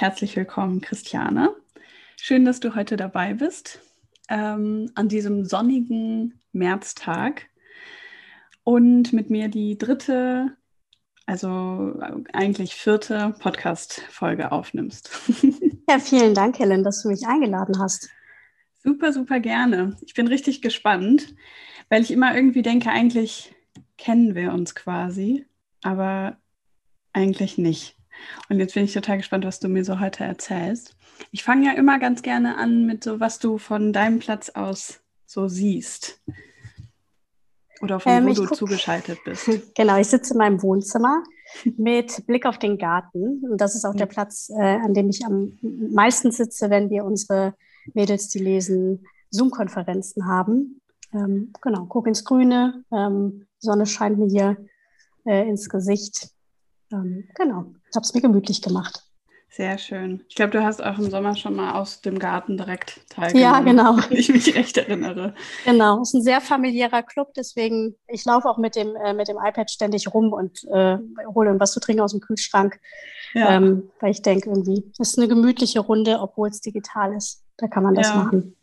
Herzlich willkommen, Christiane. Schön, dass du heute dabei bist, ähm, an diesem sonnigen Märztag und mit mir die dritte, also eigentlich vierte Podcast-Folge aufnimmst. Ja, vielen Dank, Helen, dass du mich eingeladen hast. Super, super gerne. Ich bin richtig gespannt, weil ich immer irgendwie denke, eigentlich kennen wir uns quasi, aber eigentlich nicht. Und jetzt bin ich total gespannt, was du mir so heute erzählst. Ich fange ja immer ganz gerne an mit so, was du von deinem Platz aus so siehst. Oder von ähm, wo du guck, zugeschaltet bist. Genau, ich sitze in meinem Wohnzimmer mit Blick auf den Garten. Und das ist auch der Platz, äh, an dem ich am meisten sitze, wenn wir unsere Mädels, die lesen, Zoom-Konferenzen haben. Ähm, genau, gucke ins Grüne. Ähm, Sonne scheint mir hier äh, ins Gesicht. Ähm, genau, habe es mir gemütlich gemacht. Sehr schön. Ich glaube, du hast auch im Sommer schon mal aus dem Garten direkt teilgenommen. Ja, genau. Wenn ich mich recht erinnere. Genau, es ist ein sehr familiärer Club, deswegen, ich laufe auch mit dem, äh, mit dem iPad ständig rum und äh, hole was zu trinken aus dem Kühlschrank. Ja. Ähm, weil ich denke, irgendwie, es ist eine gemütliche Runde, obwohl es digital ist. Da kann man das ja. machen.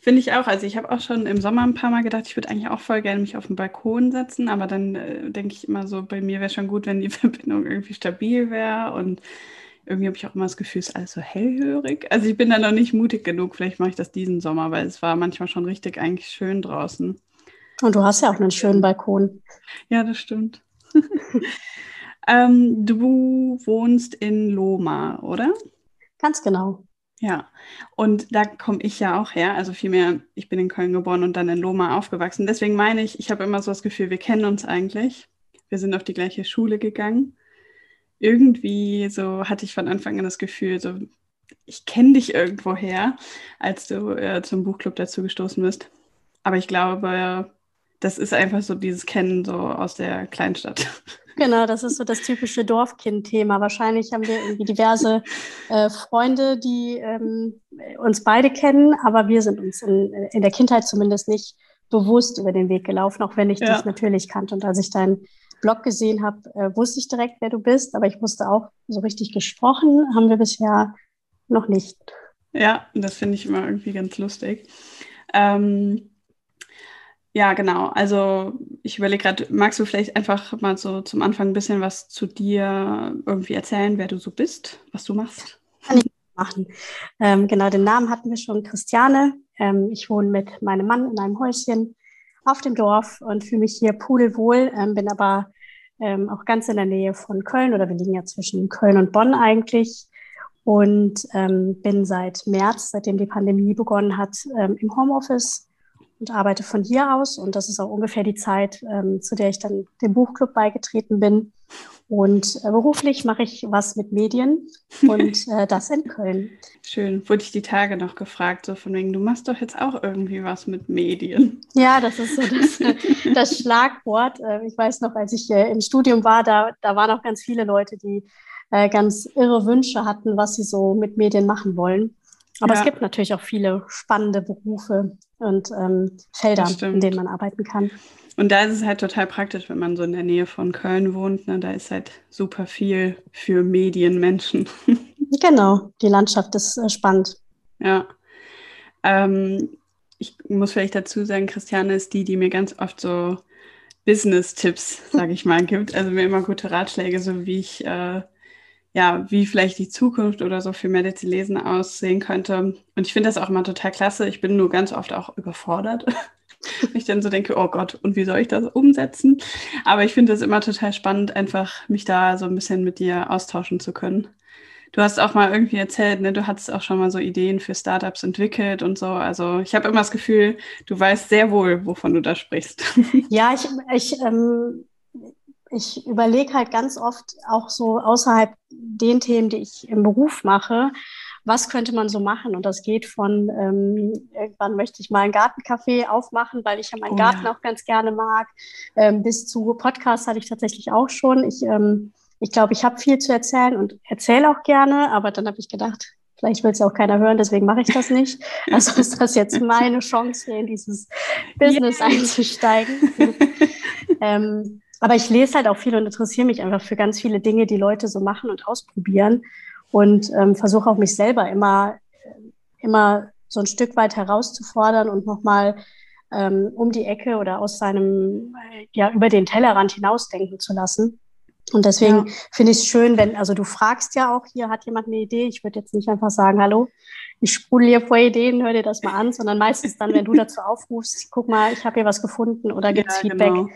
Finde ich auch. Also ich habe auch schon im Sommer ein paar Mal gedacht, ich würde eigentlich auch voll gerne mich auf den Balkon setzen, aber dann äh, denke ich immer so, bei mir wäre schon gut, wenn die Verbindung irgendwie stabil wäre und irgendwie habe ich auch immer das Gefühl, es ist alles so hellhörig. Also ich bin da noch nicht mutig genug. Vielleicht mache ich das diesen Sommer, weil es war manchmal schon richtig eigentlich schön draußen. Und du hast ja auch einen schönen Balkon. Ja, das stimmt. ähm, du wohnst in Loma, oder? Ganz genau. Ja, und da komme ich ja auch her. Also vielmehr, ich bin in Köln geboren und dann in Loma aufgewachsen. Deswegen meine ich, ich habe immer so das Gefühl, wir kennen uns eigentlich. Wir sind auf die gleiche Schule gegangen irgendwie so hatte ich von Anfang an das Gefühl, so ich kenne dich irgendwoher, als du äh, zum Buchclub dazu gestoßen bist. Aber ich glaube, das ist einfach so dieses Kennen so aus der Kleinstadt. Genau, das ist so das typische Dorfkind-Thema. Wahrscheinlich haben wir irgendwie diverse äh, Freunde, die ähm, uns beide kennen, aber wir sind uns in, in, der Kindheit zumindest nicht bewusst über den Weg gelaufen, auch wenn ich ja. dich natürlich kannte. Und als ich dein Blog gesehen habe, äh, wusste ich direkt, wer du bist, aber ich wusste auch, so richtig gesprochen haben wir bisher noch nicht. Ja, das finde ich immer irgendwie ganz lustig. Ähm, ja, genau. Also ich überlege gerade, magst du vielleicht einfach mal so zum Anfang ein bisschen was zu dir irgendwie erzählen, wer du so bist, was du machst? Kann ich machen. Ähm, genau, den Namen hatten wir schon, Christiane. Ähm, ich wohne mit meinem Mann in einem Häuschen auf dem Dorf und fühle mich hier pudelwohl, ähm, bin aber ähm, auch ganz in der Nähe von Köln oder wir liegen ja zwischen Köln und Bonn eigentlich und ähm, bin seit März, seitdem die Pandemie begonnen hat, ähm, im Homeoffice und arbeite von hier aus und das ist auch ungefähr die Zeit, ähm, zu der ich dann dem Buchclub beigetreten bin und äh, beruflich mache ich was mit Medien und äh, das in Köln. Schön. Wurde ich die Tage noch gefragt, so von wegen, du machst doch jetzt auch irgendwie was mit Medien. Ja, das ist so das, das Schlagwort. Äh, ich weiß noch, als ich äh, im Studium war, da, da waren auch ganz viele Leute, die äh, ganz irre Wünsche hatten, was sie so mit Medien machen wollen. Aber ja. es gibt natürlich auch viele spannende Berufe und ähm, Felder, in denen man arbeiten kann. Und da ist es halt total praktisch, wenn man so in der Nähe von Köln wohnt. Ne? Da ist halt super viel für Medienmenschen. Genau, die Landschaft ist äh, spannend. Ja. Ähm, ich muss vielleicht dazu sagen, Christiane ist die, die mir ganz oft so Business-Tipps, sage ich mal, gibt. Also mir immer gute Ratschläge, so wie ich, äh, ja, wie vielleicht die Zukunft oder so für Medizin aussehen könnte. Und ich finde das auch immer total klasse. Ich bin nur ganz oft auch überfordert ich dann so denke, oh Gott, und wie soll ich das umsetzen? Aber ich finde es immer total spannend, einfach mich da so ein bisschen mit dir austauschen zu können. Du hast auch mal irgendwie erzählt, ne, du hattest auch schon mal so Ideen für Startups entwickelt und so. Also ich habe immer das Gefühl, du weißt sehr wohl, wovon du da sprichst. Ja, ich, ich ähm, ich überlege halt ganz oft auch so außerhalb den Themen, die ich im Beruf mache, was könnte man so machen? Und das geht von, ähm, irgendwann möchte ich mal ein Gartencafé aufmachen, weil ich ja meinen oh, Garten ja. auch ganz gerne mag, ähm, bis zu Podcasts hatte ich tatsächlich auch schon. Ich, ähm, ich glaube, ich habe viel zu erzählen und erzähle auch gerne, aber dann habe ich gedacht, Vielleicht will es ja auch keiner hören, deswegen mache ich das nicht. Also ist das jetzt meine Chance, hier in dieses Business yeah. einzusteigen. ähm, aber ich lese halt auch viel und interessiere mich einfach für ganz viele Dinge, die Leute so machen und ausprobieren und ähm, versuche auch mich selber immer, immer so ein Stück weit herauszufordern und nochmal ähm, um die Ecke oder aus seinem, ja, über den Tellerrand hinausdenken zu lassen. Und deswegen ja. finde ich es schön, wenn, also du fragst ja auch, hier hat jemand eine Idee. Ich würde jetzt nicht einfach sagen, hallo, ich sprudel hier vor Ideen, hör dir das mal an, sondern meistens dann, wenn du dazu aufrufst, guck mal, ich habe hier was gefunden oder gibt's ja, Feedback. Genau.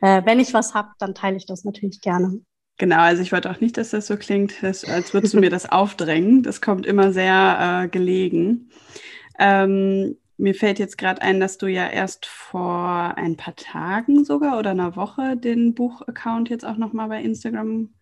Äh, wenn ich was habe, dann teile ich das natürlich gerne. Genau, also ich wollte auch nicht, dass das so klingt, dass, als würdest du mir das aufdrängen. Das kommt immer sehr äh, gelegen. Ähm, mir fällt jetzt gerade ein, dass du ja erst vor ein paar Tagen sogar oder einer Woche den Buchaccount jetzt auch nochmal bei Instagram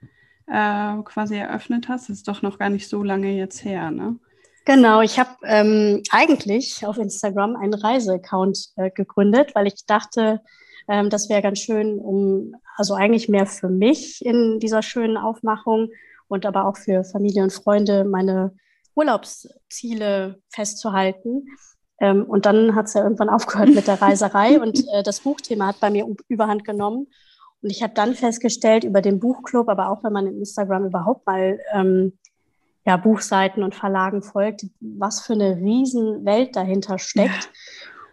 äh, quasi eröffnet hast. Das ist doch noch gar nicht so lange jetzt her, ne? Genau, ich habe ähm, eigentlich auf Instagram einen Reiseaccount äh, gegründet, weil ich dachte, ähm, das wäre ganz schön, um, also eigentlich mehr für mich in dieser schönen Aufmachung und aber auch für Familie und Freunde meine Urlaubsziele festzuhalten. Ähm, und dann hat es ja irgendwann aufgehört mit der Reiserei und äh, das Buchthema hat bei mir überhand genommen. Und ich habe dann festgestellt über den Buchclub, aber auch wenn man in Instagram überhaupt mal ähm, ja, Buchseiten und Verlagen folgt, was für eine Riesenwelt dahinter steckt.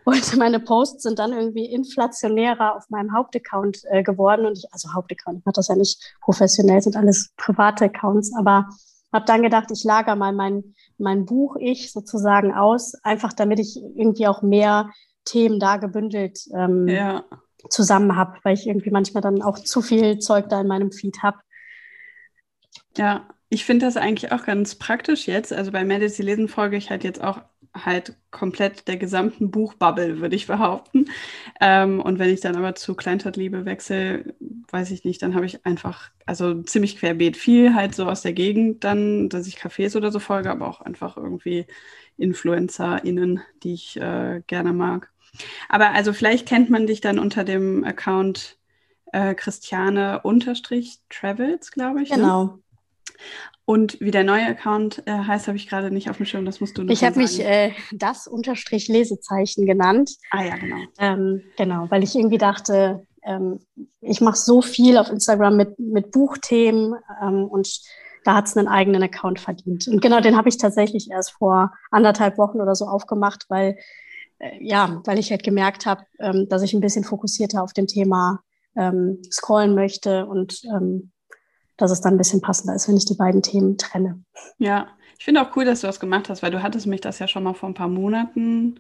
Und meine Posts sind dann irgendwie inflationärer auf meinem Hauptaccount äh, geworden. Und ich, also Hauptaccount, ich mache das ja nicht professionell, sind alles private Accounts, aber habe dann gedacht, ich lager mal mein, mein Buch ich sozusagen aus, einfach damit ich irgendwie auch mehr Themen da gebündelt ähm, ja. zusammen habe, weil ich irgendwie manchmal dann auch zu viel Zeug da in meinem Feed habe. Ja, ich finde das eigentlich auch ganz praktisch jetzt. Also bei Medicine Lesen folge ich halt jetzt auch halt komplett der gesamten Buchbubble, würde ich behaupten. Ähm, und wenn ich dann aber zu Kleinstadtliebe wechsle, weiß ich nicht, dann habe ich einfach, also ziemlich querbeet, viel halt so aus der Gegend dann, dass ich Cafés oder so folge, aber auch einfach irgendwie InfluencerInnen, die ich äh, gerne mag. Aber also vielleicht kennt man dich dann unter dem Account äh, Christiane-Travels, glaube ich. Ne? Genau. Ne? Und wie der neue Account äh, heißt, habe ich gerade nicht auf dem Schirm. Das musst du noch Ich habe mich äh, das Unterstrich Lesezeichen genannt. Ah ja, genau. Ähm, genau, weil ich irgendwie dachte, ähm, ich mache so viel auf Instagram mit, mit Buchthemen ähm, und da hat es einen eigenen Account verdient. Und genau den habe ich tatsächlich erst vor anderthalb Wochen oder so aufgemacht, weil äh, ja, weil ich halt gemerkt habe, ähm, dass ich ein bisschen fokussierter auf dem Thema ähm, scrollen möchte und ähm, dass es dann ein bisschen passender ist, wenn ich die beiden Themen trenne. Ja, ich finde auch cool, dass du das gemacht hast, weil du hattest mich das ja schon mal vor ein paar Monaten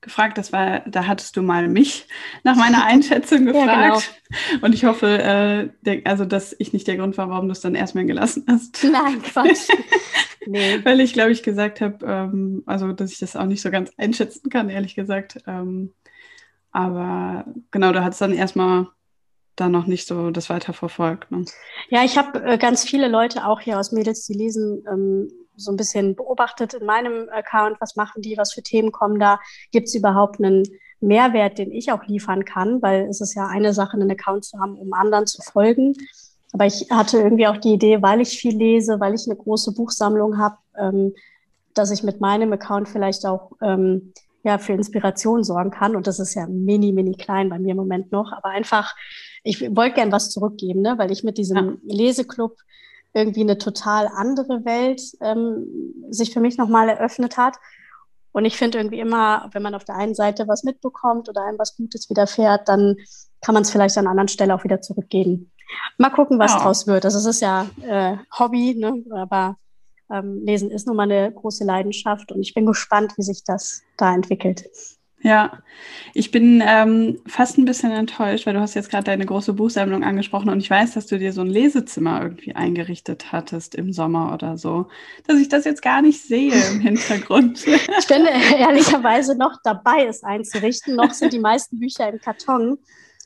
gefragt. Das war, da hattest du mal mich nach meiner Einschätzung gefragt. ja, genau. Und ich hoffe, äh, der, also dass ich nicht der Grund war, warum du es dann erstmal gelassen hast. Nein, Quatsch. Nee. Weil ich, glaube ich, gesagt habe, ähm, also dass ich das auch nicht so ganz einschätzen kann, ehrlich gesagt. Ähm, aber genau, da hat es dann erstmal da noch nicht so das weiter verfolgt. Ne? Ja, ich habe äh, ganz viele Leute auch hier aus Mädels, die lesen, ähm, so ein bisschen beobachtet in meinem Account, was machen die, was für Themen kommen da, gibt es überhaupt einen Mehrwert, den ich auch liefern kann, weil es ist ja eine Sache, einen Account zu haben, um anderen zu folgen. Aber ich hatte irgendwie auch die Idee, weil ich viel lese, weil ich eine große Buchsammlung habe, ähm, dass ich mit meinem Account vielleicht auch ähm, ja, für Inspiration sorgen kann. Und das ist ja mini, mini klein bei mir im Moment noch. Aber einfach ich wollte gern was zurückgeben, ne? weil ich mit diesem ja. Leseklub irgendwie eine total andere Welt ähm, sich für mich nochmal eröffnet hat. Und ich finde irgendwie immer, wenn man auf der einen Seite was mitbekommt oder einem was Gutes widerfährt, dann kann man es vielleicht an einer anderen Stelle auch wieder zurückgeben. Mal gucken, was ja. draus wird. Also es ist ja äh, Hobby, ne? aber ähm, Lesen ist nun mal eine große Leidenschaft und ich bin gespannt, wie sich das da entwickelt. Ja, ich bin ähm, fast ein bisschen enttäuscht, weil du hast jetzt gerade deine große Buchsammlung angesprochen und ich weiß, dass du dir so ein Lesezimmer irgendwie eingerichtet hattest im Sommer oder so, dass ich das jetzt gar nicht sehe im Hintergrund. ich bin ehrlicherweise noch dabei, es einzurichten. Noch sind die meisten Bücher im Karton.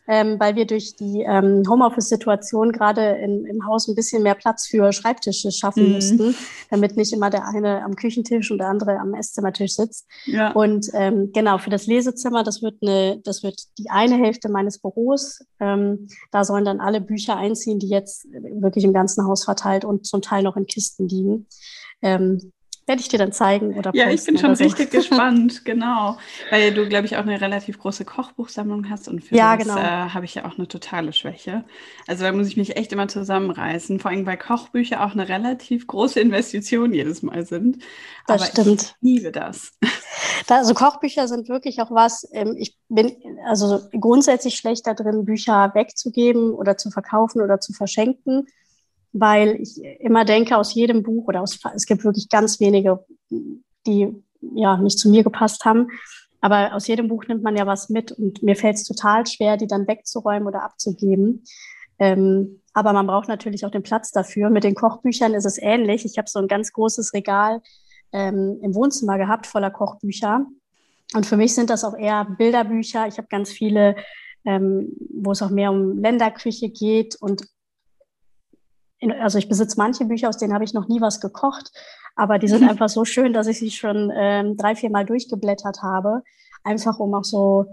Ähm, weil wir durch die ähm, Homeoffice-Situation gerade im Haus ein bisschen mehr Platz für Schreibtische schaffen mhm. müssten, damit nicht immer der eine am Küchentisch und der andere am Esszimmertisch sitzt. Ja. Und ähm, genau, für das Lesezimmer, das wird, eine, das wird die eine Hälfte meines Büros. Ähm, da sollen dann alle Bücher einziehen, die jetzt wirklich im ganzen Haus verteilt und zum Teil noch in Kisten liegen. Ähm, werde ich dir dann zeigen oder Ja, ich bin schon so. richtig gespannt, genau. Weil du, glaube ich, auch eine relativ große Kochbuchsammlung hast und für ja, das genau. äh, habe ich ja auch eine totale Schwäche. Also da muss ich mich echt immer zusammenreißen. Vor allem, weil Kochbücher auch eine relativ große Investition jedes Mal sind. Das Aber stimmt. Ich liebe das. Da, also Kochbücher sind wirklich auch was, ähm, ich bin also grundsätzlich schlecht da drin, Bücher wegzugeben oder zu verkaufen oder zu verschenken weil ich immer denke, aus jedem Buch oder aus, es gibt wirklich ganz wenige, die ja nicht zu mir gepasst haben. Aber aus jedem Buch nimmt man ja was mit und mir fällt es total schwer, die dann wegzuräumen oder abzugeben. Ähm, aber man braucht natürlich auch den Platz dafür. Mit den Kochbüchern ist es ähnlich. Ich habe so ein ganz großes Regal ähm, im Wohnzimmer gehabt voller Kochbücher. Und für mich sind das auch eher Bilderbücher. Ich habe ganz viele, ähm, wo es auch mehr um Länderküche geht und also ich besitze manche Bücher, aus denen habe ich noch nie was gekocht, aber die sind einfach so schön, dass ich sie schon ähm, drei, vier Mal durchgeblättert habe, einfach um auch so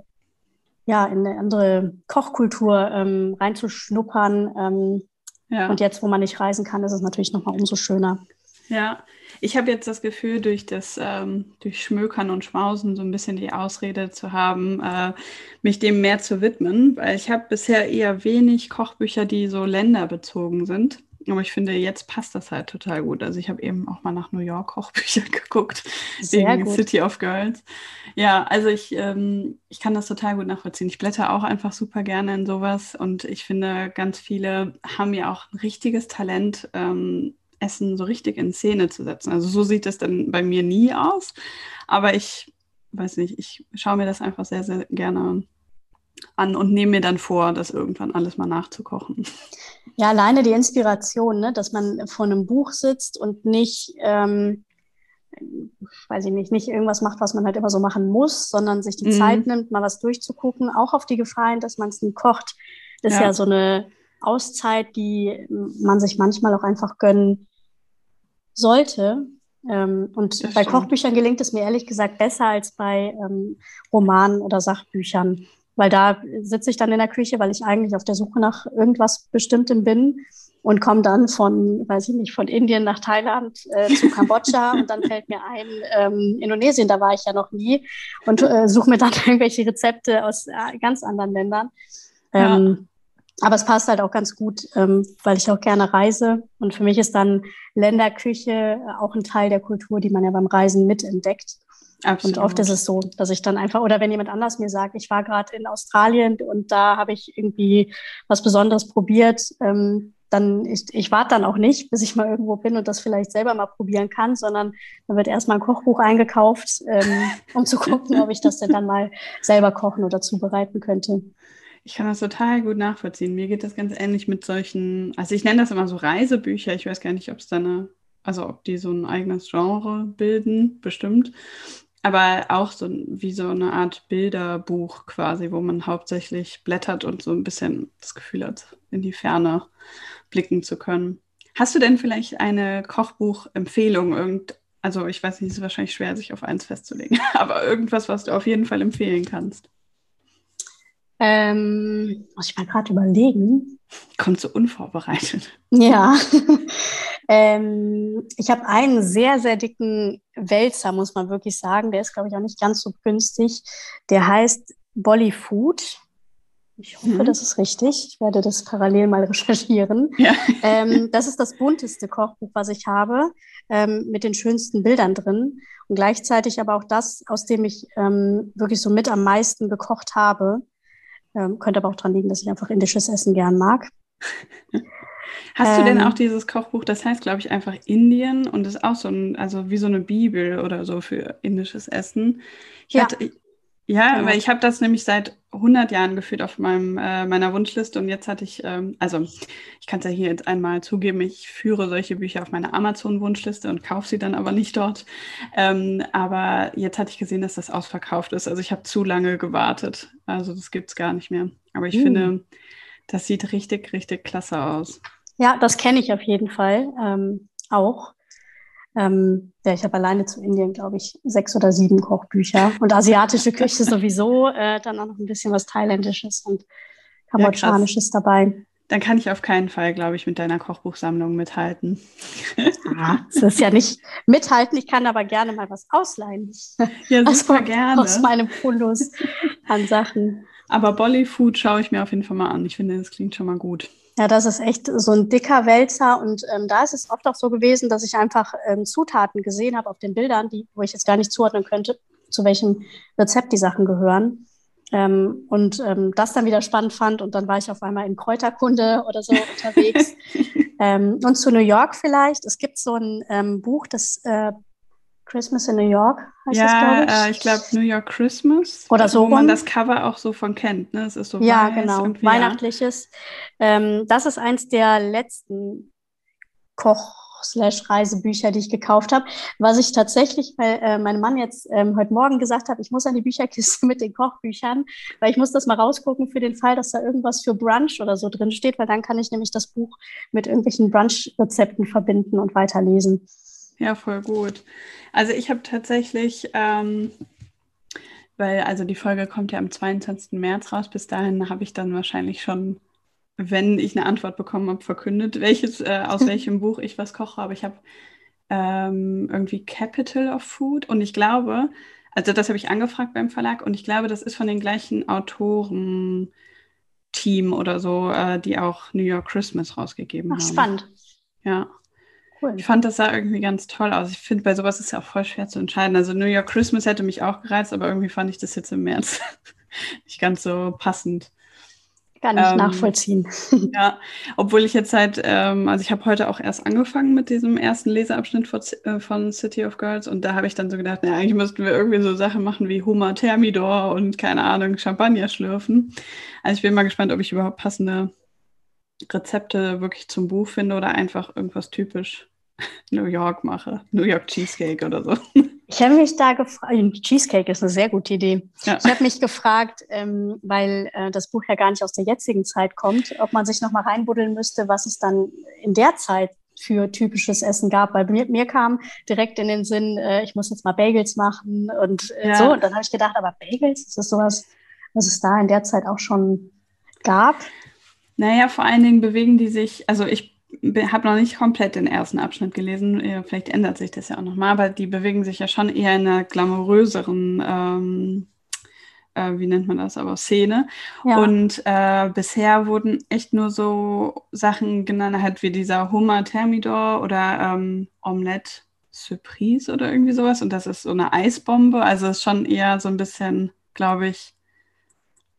ja, in eine andere Kochkultur ähm, reinzuschnuppern. Ähm, ja. Und jetzt, wo man nicht reisen kann, ist es natürlich nochmal umso schöner. Ja, ich habe jetzt das Gefühl, durch das ähm, durch Schmökern und Schmausen so ein bisschen die Ausrede zu haben, äh, mich dem mehr zu widmen, weil ich habe bisher eher wenig Kochbücher, die so länderbezogen sind. Aber ich finde, jetzt passt das halt total gut. Also ich habe eben auch mal nach New York Kochbücher geguckt, Sehr wegen gut. City of Girls. Ja, also ich, ähm, ich kann das total gut nachvollziehen. Ich blätter auch einfach super gerne in sowas und ich finde, ganz viele haben ja auch ein richtiges Talent, ähm, Essen so richtig in Szene zu setzen. Also so sieht es dann bei mir nie aus. Aber ich weiß nicht, ich schaue mir das einfach sehr, sehr gerne an und nehme mir dann vor, das irgendwann alles mal nachzukochen. Ja, alleine die Inspiration, ne? dass man vor einem Buch sitzt und nicht, ähm, weiß ich nicht, nicht irgendwas macht, was man halt immer so machen muss, sondern sich die mhm. Zeit nimmt, mal was durchzugucken, auch auf die Gefahr hin, dass man es nie kocht. Das ja. ist ja so eine Auszeit, die man sich manchmal auch einfach gönnen sollte. Ähm, und das bei stimmt. Kochbüchern gelingt es mir ehrlich gesagt besser als bei ähm, Romanen oder Sachbüchern weil da sitze ich dann in der Küche, weil ich eigentlich auf der Suche nach irgendwas Bestimmtem bin und komme dann von, weiß ich nicht, von Indien nach Thailand äh, zu Kambodscha und dann fällt mir ein, ähm, Indonesien, da war ich ja noch nie und äh, suche mir dann irgendwelche Rezepte aus äh, ganz anderen Ländern. Ähm, ja. Aber es passt halt auch ganz gut, ähm, weil ich auch gerne reise. Und für mich ist dann Länderküche auch ein Teil der Kultur, die man ja beim Reisen mitentdeckt. Absolut. Und oft ist es so, dass ich dann einfach, oder wenn jemand anders mir sagt, ich war gerade in Australien und da habe ich irgendwie was Besonderes probiert, ähm, dann ich, ich warte dann auch nicht, bis ich mal irgendwo bin und das vielleicht selber mal probieren kann, sondern dann wird erstmal ein Kochbuch eingekauft, ähm, um zu gucken, ob ich das denn dann mal selber kochen oder zubereiten könnte. Ich kann das total gut nachvollziehen. Mir geht das ganz ähnlich mit solchen, also ich nenne das immer so Reisebücher. Ich weiß gar nicht, ob es da eine, also ob die so ein eigenes Genre bilden, bestimmt aber auch so wie so eine Art Bilderbuch quasi, wo man hauptsächlich blättert und so ein bisschen das Gefühl hat, in die Ferne blicken zu können. Hast du denn vielleicht eine Kochbuchempfehlung? Irgend, also ich weiß nicht, es ist wahrscheinlich schwer, sich auf eins festzulegen, aber irgendwas, was du auf jeden Fall empfehlen kannst. Ähm, muss ich mal gerade überlegen. Kommt so unvorbereitet. Ja. ähm, ich habe einen sehr, sehr dicken Wälzer, muss man wirklich sagen. Der ist, glaube ich, auch nicht ganz so günstig. Der heißt Bollyfood. Ich hoffe, mhm. das ist richtig. Ich werde das parallel mal recherchieren. Ja. Ähm, das ist das bunteste Kochbuch, was ich habe, ähm, mit den schönsten Bildern drin. Und gleichzeitig aber auch das, aus dem ich ähm, wirklich so mit am meisten gekocht habe. Ähm, könnte aber auch daran liegen, dass ich einfach indisches Essen gern mag. Hast du denn ähm. auch dieses Kochbuch, das heißt, glaube ich, einfach Indien und ist auch so ein, also wie so eine Bibel oder so für indisches Essen? Ich, ja. hatte, Ja, aber ich habe das nämlich seit 100 Jahren gefühlt auf meinem, äh, meiner Wunschliste und jetzt hatte ich, ähm, also ich kann es ja hier jetzt einmal zugeben, ich führe solche Bücher auf meiner Amazon-Wunschliste und kaufe sie dann aber nicht dort. Ähm, aber jetzt hatte ich gesehen, dass das ausverkauft ist. Also ich habe zu lange gewartet. Also das gibt es gar nicht mehr. Aber ich mhm. finde, das sieht richtig, richtig klasse aus. Ja, das kenne ich auf jeden Fall ähm, auch. Ähm, ja, ich habe alleine zu Indien, glaube ich, sechs oder sieben Kochbücher und asiatische Küche sowieso, äh, dann auch noch ein bisschen was Thailändisches und Kambodschanisches ja, dabei. Dann kann ich auf keinen Fall, glaube ich, mit deiner Kochbuchsammlung mithalten. Ah, es ist ja nicht mithalten, ich kann aber gerne mal was ausleihen. Ja, super also, gerne. Aus meinem Fundus an Sachen. Aber Bollyfood schaue ich mir auf jeden Fall mal an. Ich finde, das klingt schon mal gut. Ja, das ist echt so ein dicker Wälzer. Und ähm, da ist es oft auch so gewesen, dass ich einfach ähm, Zutaten gesehen habe auf den Bildern, die, wo ich jetzt gar nicht zuordnen könnte, zu welchem Rezept die Sachen gehören. Ähm, und ähm, das dann wieder spannend fand. Und dann war ich auf einmal in Kräuterkunde oder so unterwegs. ähm, und zu New York vielleicht. Es gibt so ein ähm, Buch, das äh, Christmas in New York heißt ja, das, ich. Äh, ich glaube New York Christmas. Oder so. Wo man das Cover auch so von kennt. Ne? Es ist so ja, genau. Weihnachtliches. Ähm, das ist eins der letzten Koch- Reisebücher, die ich gekauft habe. Was ich tatsächlich, weil äh, mein Mann jetzt ähm, heute Morgen gesagt hat, ich muss an die Bücherkiste mit den Kochbüchern, weil ich muss das mal rausgucken für den Fall, dass da irgendwas für Brunch oder so drin steht, weil dann kann ich nämlich das Buch mit irgendwelchen Brunch-Rezepten verbinden und weiterlesen. Ja, voll gut. Also ich habe tatsächlich, ähm, weil also die Folge kommt ja am 22. März raus, bis dahin habe ich dann wahrscheinlich schon, wenn ich eine Antwort bekommen habe, verkündet, welches, äh, aus welchem Buch ich was koche. Aber ich habe ähm, irgendwie Capital of Food und ich glaube, also das habe ich angefragt beim Verlag und ich glaube, das ist von den gleichen Autoren. Team oder so, äh, die auch New York Christmas rausgegeben Ach, haben. Spannend. Ja. Cool. Ich fand das sah irgendwie ganz toll aus. Ich finde, bei sowas ist ja auch voll schwer zu entscheiden. Also New York Christmas hätte mich auch gereizt, aber irgendwie fand ich das jetzt im März nicht ganz so passend. Gar nicht ähm, nachvollziehen. Ja, obwohl ich jetzt halt, ähm, also ich habe heute auch erst angefangen mit diesem ersten Leseabschnitt von, äh, von City of Girls und da habe ich dann so gedacht, na, eigentlich müssten wir irgendwie so Sachen machen wie Hummer Thermidor und keine Ahnung, Champagner schlürfen. Also ich bin mal gespannt, ob ich überhaupt passende Rezepte wirklich zum Buch finde oder einfach irgendwas typisch New York mache. New York Cheesecake oder so. Ich habe mich da gefragt, Cheesecake ist eine sehr gute Idee. Ja. Ich habe mich gefragt, ähm, weil äh, das Buch ja gar nicht aus der jetzigen Zeit kommt, ob man sich noch mal reinbuddeln müsste, was es dann in der Zeit für typisches Essen gab. Weil mir, mir kam direkt in den Sinn, äh, ich muss jetzt mal Bagels machen und äh, ja. so. Und dann habe ich gedacht, aber Bagels, ist das sowas, was es da in der Zeit auch schon gab? Naja, vor allen Dingen bewegen die sich, also ich habe noch nicht komplett den ersten Abschnitt gelesen, vielleicht ändert sich das ja auch nochmal, aber die bewegen sich ja schon eher in einer glamouröseren, ähm, äh, wie nennt man das, aber Szene. Ja. Und äh, bisher wurden echt nur so Sachen genannt, halt wie dieser Hummer Thermidor oder ähm, Omelette Surprise oder irgendwie sowas. Und das ist so eine Eisbombe, also ist schon eher so ein bisschen, glaube ich,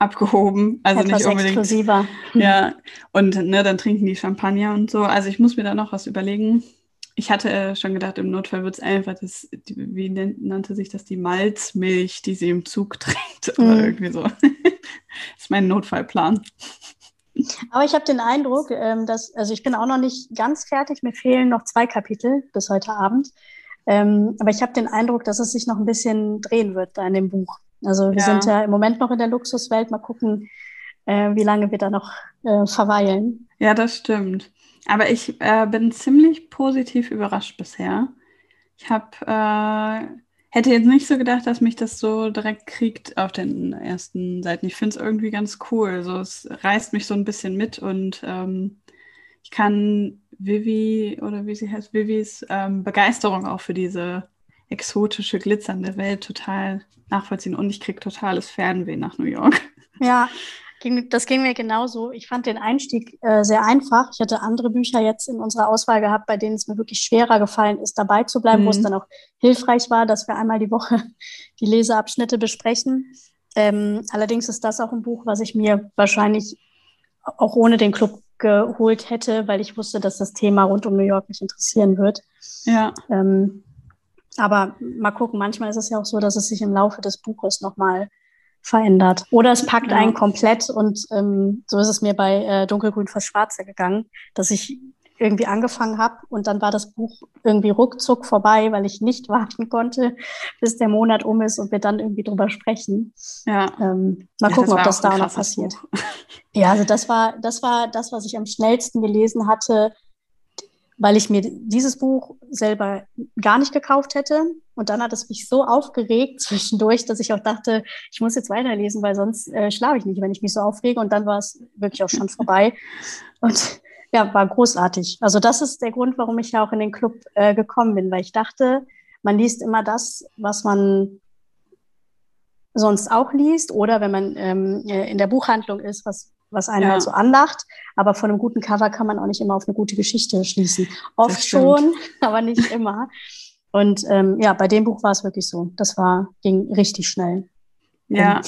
abgehoben. Also Etwas nicht unbedingt. Exklusiver. Ja, und ne, dann trinken die Champagner und so. Also ich muss mir da noch was überlegen. Ich hatte äh, schon gedacht, im Notfall wird es einfach das, die, wie nannte sich das, die Malzmilch, die sie im Zug trinkt oder mm. irgendwie so. das ist mein Notfallplan. Aber ich habe den Eindruck, ähm, dass, also ich bin auch noch nicht ganz fertig, mir fehlen noch zwei Kapitel bis heute Abend. Ähm, aber ich habe den Eindruck, dass es sich noch ein bisschen drehen wird da in dem Buch. Also wir ja. sind ja im Moment noch in der Luxuswelt. Mal gucken, äh, wie lange wir da noch äh, verweilen. Ja, das stimmt. Aber ich äh, bin ziemlich positiv überrascht bisher. Ich habe äh, hätte jetzt nicht so gedacht, dass mich das so direkt kriegt auf den ersten Seiten. Ich finde es irgendwie ganz cool. So, es reißt mich so ein bisschen mit und ähm, ich kann Vivi oder wie sie heißt, Vivis ähm, Begeisterung auch für diese exotische, glitzernde Welt total nachvollziehen und ich kriege totales Fernweh nach New York. Ja, das ging mir genauso. Ich fand den Einstieg äh, sehr einfach. Ich hatte andere Bücher jetzt in unserer Auswahl gehabt, bei denen es mir wirklich schwerer gefallen ist, dabei zu bleiben, mhm. wo es mhm. dann auch hilfreich war, dass wir einmal die Woche die Leseabschnitte besprechen. Ähm, allerdings ist das auch ein Buch, was ich mir wahrscheinlich auch ohne den Club geholt hätte, weil ich wusste, dass das Thema rund um New York mich interessieren wird. Ja. Ähm, aber mal gucken, manchmal ist es ja auch so, dass es sich im Laufe des Buches nochmal verändert. Oder es packt einen komplett und ähm, so ist es mir bei äh, Dunkelgrün fast Schwarze gegangen, dass ich irgendwie angefangen habe und dann war das Buch irgendwie ruckzuck vorbei, weil ich nicht warten konnte, bis der Monat um ist und wir dann irgendwie drüber sprechen. Ja. Ähm, mal ja, gucken, ob das da noch passiert. Buch. Ja, also das war, das war das, was ich am schnellsten gelesen hatte, weil ich mir dieses Buch selber gar nicht gekauft hätte. Und dann hat es mich so aufgeregt zwischendurch, dass ich auch dachte, ich muss jetzt weiterlesen, weil sonst äh, schlafe ich nicht, wenn ich mich so aufrege. Und dann war es wirklich auch schon vorbei. Und ja, war großartig. Also das ist der Grund, warum ich ja auch in den Club äh, gekommen bin, weil ich dachte, man liest immer das, was man sonst auch liest oder wenn man ähm, äh, in der Buchhandlung ist, was, was einen ja. halt so anlacht. Aber von einem guten Cover kann man auch nicht immer auf eine gute Geschichte schließen. Oft schon, aber nicht immer. Und ähm, ja, bei dem Buch war es wirklich so. Das war, ging richtig schnell. Ja.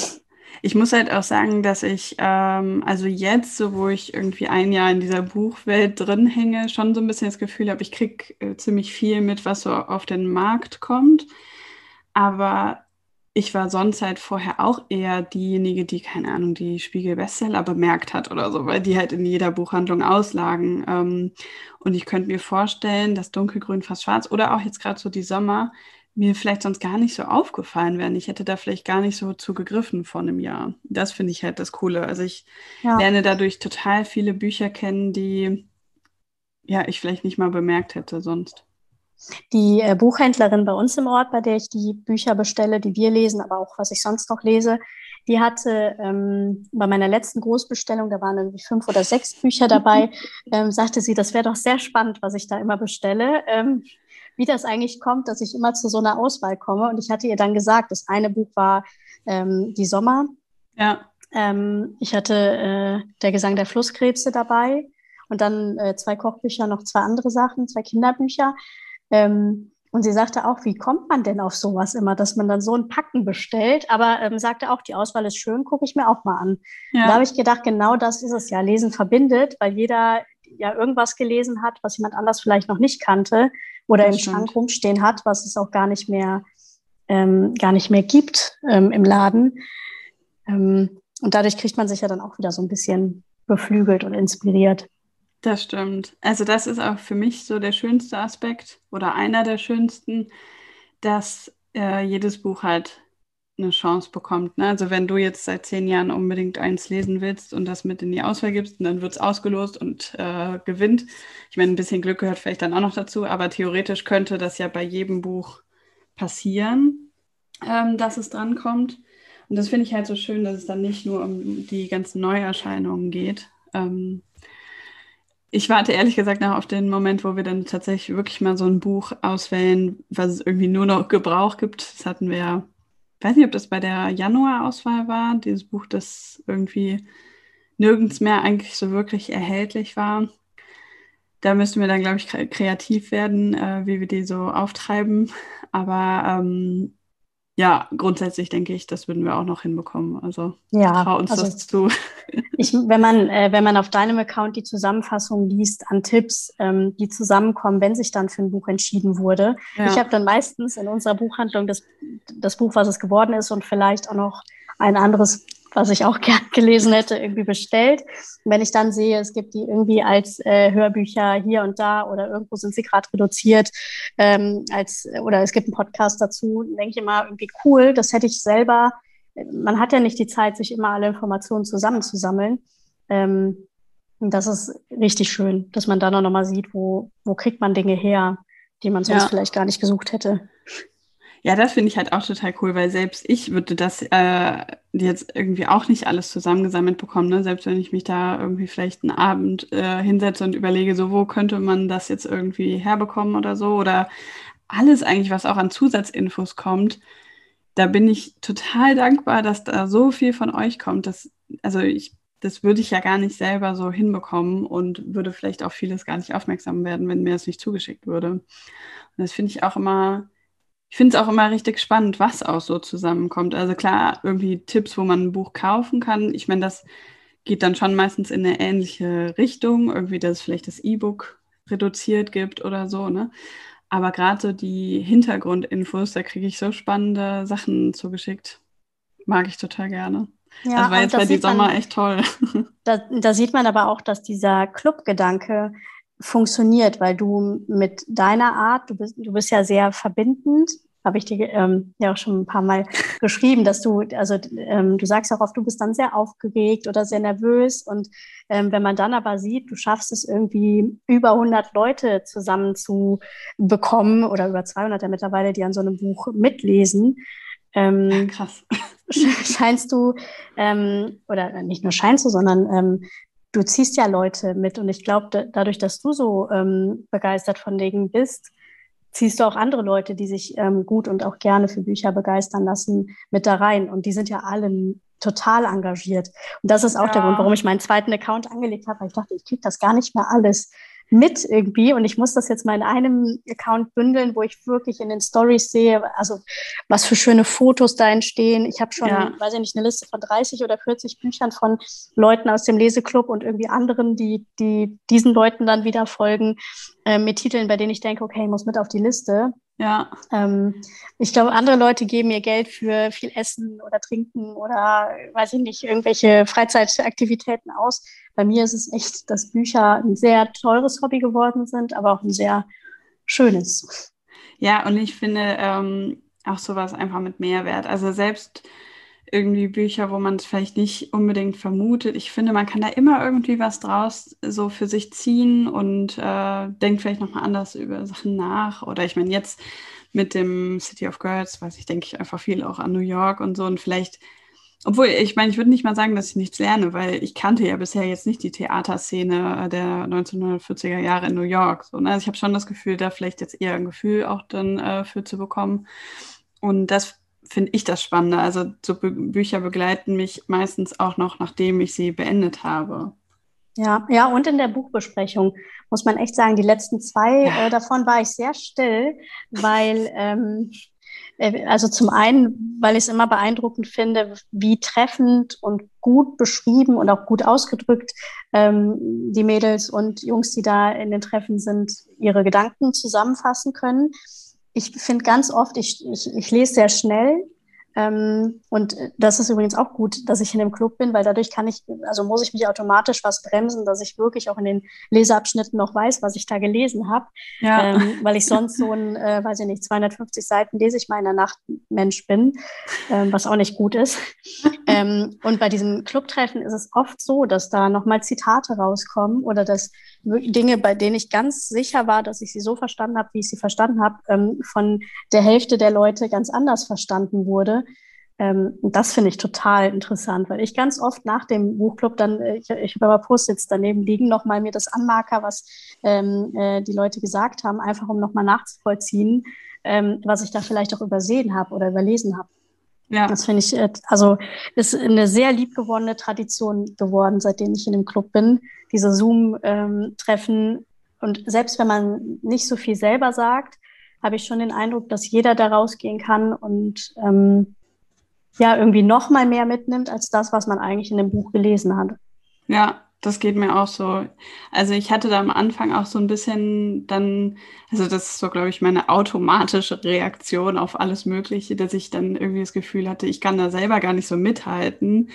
Ich muss halt auch sagen, dass ich, ähm, also jetzt, so wo ich irgendwie ein Jahr in dieser Buchwelt drin hänge, schon so ein bisschen das Gefühl habe, ich kriege äh, ziemlich viel mit, was so auf den Markt kommt. Aber ich war sonst halt vorher auch eher diejenige, die, keine Ahnung, die Spiegel-Bestseller bemerkt hat oder so, weil die halt in jeder Buchhandlung auslagen. Ähm, und ich könnte mir vorstellen, dass Dunkelgrün fast schwarz oder auch jetzt gerade so die Sommer mir vielleicht sonst gar nicht so aufgefallen wären. Ich hätte da vielleicht gar nicht so zugegriffen vor einem Jahr. Das finde ich halt das Coole. Also ich ja. lerne dadurch total viele Bücher kennen, die ja ich vielleicht nicht mal bemerkt hätte sonst. Die äh, Buchhändlerin bei uns im Ort, bei der ich die Bücher bestelle, die wir lesen, aber auch was ich sonst noch lese, die hatte ähm, bei meiner letzten Großbestellung, da waren irgendwie fünf oder sechs Bücher dabei, ähm, sagte sie, das wäre doch sehr spannend, was ich da immer bestelle. Ähm, wie das eigentlich kommt, dass ich immer zu so einer Auswahl komme. Und ich hatte ihr dann gesagt, das eine Buch war ähm, Die Sommer. Ja. Ähm, ich hatte äh, Der Gesang der Flusskrebse dabei und dann äh, zwei Kochbücher, noch zwei andere Sachen, zwei Kinderbücher. Ähm, und sie sagte auch, wie kommt man denn auf sowas immer, dass man dann so ein Packen bestellt? Aber ähm, sagte auch, die Auswahl ist schön, gucke ich mir auch mal an. Ja. Da habe ich gedacht, genau das ist es ja. Lesen verbindet, weil jeder ja irgendwas gelesen hat, was jemand anders vielleicht noch nicht kannte oder das im stimmt. Schrank rumstehen hat, was es auch gar nicht mehr, ähm, gar nicht mehr gibt ähm, im Laden. Ähm, und dadurch kriegt man sich ja dann auch wieder so ein bisschen beflügelt und inspiriert. Das stimmt. Also das ist auch für mich so der schönste Aspekt oder einer der schönsten, dass äh, jedes Buch halt eine Chance bekommt. Ne? Also wenn du jetzt seit zehn Jahren unbedingt eins lesen willst und das mit in die Auswahl gibst, dann wird es ausgelost und äh, gewinnt. Ich meine, ein bisschen Glück gehört vielleicht dann auch noch dazu, aber theoretisch könnte das ja bei jedem Buch passieren, ähm, dass es drankommt. Und das finde ich halt so schön, dass es dann nicht nur um die ganzen Neuerscheinungen geht. Ähm, ich warte ehrlich gesagt noch auf den Moment, wo wir dann tatsächlich wirklich mal so ein Buch auswählen, was es irgendwie nur noch Gebrauch gibt. Das hatten wir ja ich weiß nicht, ob das bei der Januar-Auswahl war, dieses Buch, das irgendwie nirgends mehr eigentlich so wirklich erhältlich war. Da müssen wir dann, glaube ich, kreativ werden, äh, wie wir die so auftreiben. Aber ähm, ja, grundsätzlich denke ich, das würden wir auch noch hinbekommen. Also ja, trau uns also das zu. Ich, wenn, man, äh, wenn man auf deinem Account die Zusammenfassung liest an Tipps, ähm, die zusammenkommen, wenn sich dann für ein Buch entschieden wurde. Ja. Ich habe dann meistens in unserer Buchhandlung das, das Buch, was es geworden ist und vielleicht auch noch ein anderes was ich auch gern gelesen hätte, irgendwie bestellt. Und wenn ich dann sehe, es gibt die irgendwie als äh, Hörbücher hier und da oder irgendwo sind sie gerade reduziert ähm, als oder es gibt einen Podcast dazu, denke ich immer irgendwie cool. Das hätte ich selber. Man hat ja nicht die Zeit, sich immer alle Informationen zusammenzusammeln. Ähm, das ist richtig schön, dass man dann auch nochmal sieht, wo, wo kriegt man Dinge her, die man sonst ja. vielleicht gar nicht gesucht hätte. Ja, das finde ich halt auch total cool, weil selbst ich würde das äh, jetzt irgendwie auch nicht alles zusammengesammelt bekommen. Ne? Selbst wenn ich mich da irgendwie vielleicht einen Abend äh, hinsetze und überlege, so wo könnte man das jetzt irgendwie herbekommen oder so. Oder alles eigentlich, was auch an Zusatzinfos kommt. Da bin ich total dankbar, dass da so viel von euch kommt. Dass, also ich, das würde ich ja gar nicht selber so hinbekommen und würde vielleicht auch vieles gar nicht aufmerksam werden, wenn mir das nicht zugeschickt würde. Und das finde ich auch immer ich finde es auch immer richtig spannend, was auch so zusammenkommt. Also klar, irgendwie Tipps, wo man ein Buch kaufen kann. Ich meine, das geht dann schon meistens in eine ähnliche Richtung, irgendwie, dass es vielleicht das E-Book reduziert gibt oder so, ne? Aber gerade so die Hintergrundinfos, da kriege ich so spannende Sachen zugeschickt. mag ich total gerne. Ja, also war jetzt bei die Sommer man, echt toll. Da, da sieht man aber auch, dass dieser Clubgedanke funktioniert, weil du mit deiner Art, du bist, du bist ja sehr verbindend, habe ich dir ähm, ja auch schon ein paar Mal geschrieben, dass du, also ähm, du sagst auch oft, du bist dann sehr aufgeregt oder sehr nervös und ähm, wenn man dann aber sieht, du schaffst es irgendwie über 100 Leute zusammen zu bekommen oder über 200 ja mittlerweile, die an so einem Buch mitlesen, ähm, krass. scheinst du, ähm, oder nicht nur scheinst du, sondern ähm, du ziehst ja Leute mit und ich glaube, dadurch, dass du so ähm, begeistert von Dingen bist, ziehst du auch andere Leute, die sich ähm, gut und auch gerne für Bücher begeistern lassen, mit da rein. Und die sind ja alle total engagiert. Und das ist auch ja. der Grund, warum ich meinen zweiten Account angelegt habe, weil ich dachte, ich kriege das gar nicht mehr alles mit irgendwie und ich muss das jetzt mal in einem Account bündeln, wo ich wirklich in den Stories sehe, also was für schöne Fotos da entstehen. Ich habe schon, ja. weiß ich nicht, eine Liste von 30 oder 40 Büchern von Leuten aus dem Leseclub und irgendwie anderen, die, die diesen Leuten dann wieder folgen, äh, mit Titeln, bei denen ich denke, okay, ich muss mit auf die Liste. Ja. Ähm, ich glaube, andere Leute geben ihr Geld für viel Essen oder Trinken oder, weiß ich nicht, irgendwelche Freizeitaktivitäten aus. Bei mir ist es echt, dass Bücher ein sehr teures Hobby geworden sind, aber auch ein sehr schönes. Ja, und ich finde ähm, auch sowas einfach mit Mehrwert. Also selbst irgendwie Bücher, wo man es vielleicht nicht unbedingt vermutet. Ich finde, man kann da immer irgendwie was draus so für sich ziehen und äh, denkt vielleicht nochmal anders über Sachen nach. Oder ich meine, jetzt mit dem City of Girls, weiß ich, denke ich einfach viel auch an New York und so. Und vielleicht, obwohl, ich meine, ich würde nicht mal sagen, dass ich nichts lerne, weil ich kannte ja bisher jetzt nicht die Theaterszene der 1940er Jahre in New York. So, ne? Also ich habe schon das Gefühl, da vielleicht jetzt eher ein Gefühl auch dann äh, für zu bekommen. Und das finde ich das Spannende. Also so Bü Bücher begleiten mich meistens auch noch, nachdem ich sie beendet habe. Ja, ja, und in der Buchbesprechung muss man echt sagen, die letzten zwei ja. äh, davon war ich sehr still, weil, ähm, äh, also zum einen, weil ich es immer beeindruckend finde, wie treffend und gut beschrieben und auch gut ausgedrückt ähm, die Mädels und Jungs, die da in den Treffen sind, ihre Gedanken zusammenfassen können ich finde ganz oft, ich, ich, ich lese sehr schnell. Ähm, und das ist übrigens auch gut, dass ich in dem Club bin, weil dadurch kann ich, also muss ich mich automatisch was bremsen, dass ich wirklich auch in den Leseabschnitten noch weiß, was ich da gelesen habe. Ja. Ähm, weil ich sonst so ein, äh, weiß ich nicht, 250 Seiten lese ich mal in der Nacht Mensch bin, ähm, was auch nicht gut ist. Ähm, und bei diesem Clubtreffen ist es oft so, dass da nochmal Zitate rauskommen oder dass Dinge, bei denen ich ganz sicher war, dass ich sie so verstanden habe, wie ich sie verstanden habe, ähm, von der Hälfte der Leute ganz anders verstanden wurde. Ähm, das finde ich total interessant, weil ich ganz oft nach dem Buchclub dann, äh, ich, ich habe aber Post-its daneben liegen, nochmal mir das Anmarker, was ähm, äh, die Leute gesagt haben, einfach um nochmal nachzuvollziehen, ähm, was ich da vielleicht auch übersehen habe oder überlesen habe. Ja. Das finde ich, äh, also ist eine sehr liebgewonnene Tradition geworden, seitdem ich in dem Club bin. Diese Zoom-Treffen. Und selbst wenn man nicht so viel selber sagt, habe ich schon den Eindruck, dass jeder da rausgehen kann und ähm, ja, irgendwie noch mal mehr mitnimmt als das, was man eigentlich in dem Buch gelesen hat. Ja, das geht mir auch so. Also ich hatte da am Anfang auch so ein bisschen dann, also das ist so, glaube ich, meine automatische Reaktion auf alles Mögliche, dass ich dann irgendwie das Gefühl hatte, ich kann da selber gar nicht so mithalten.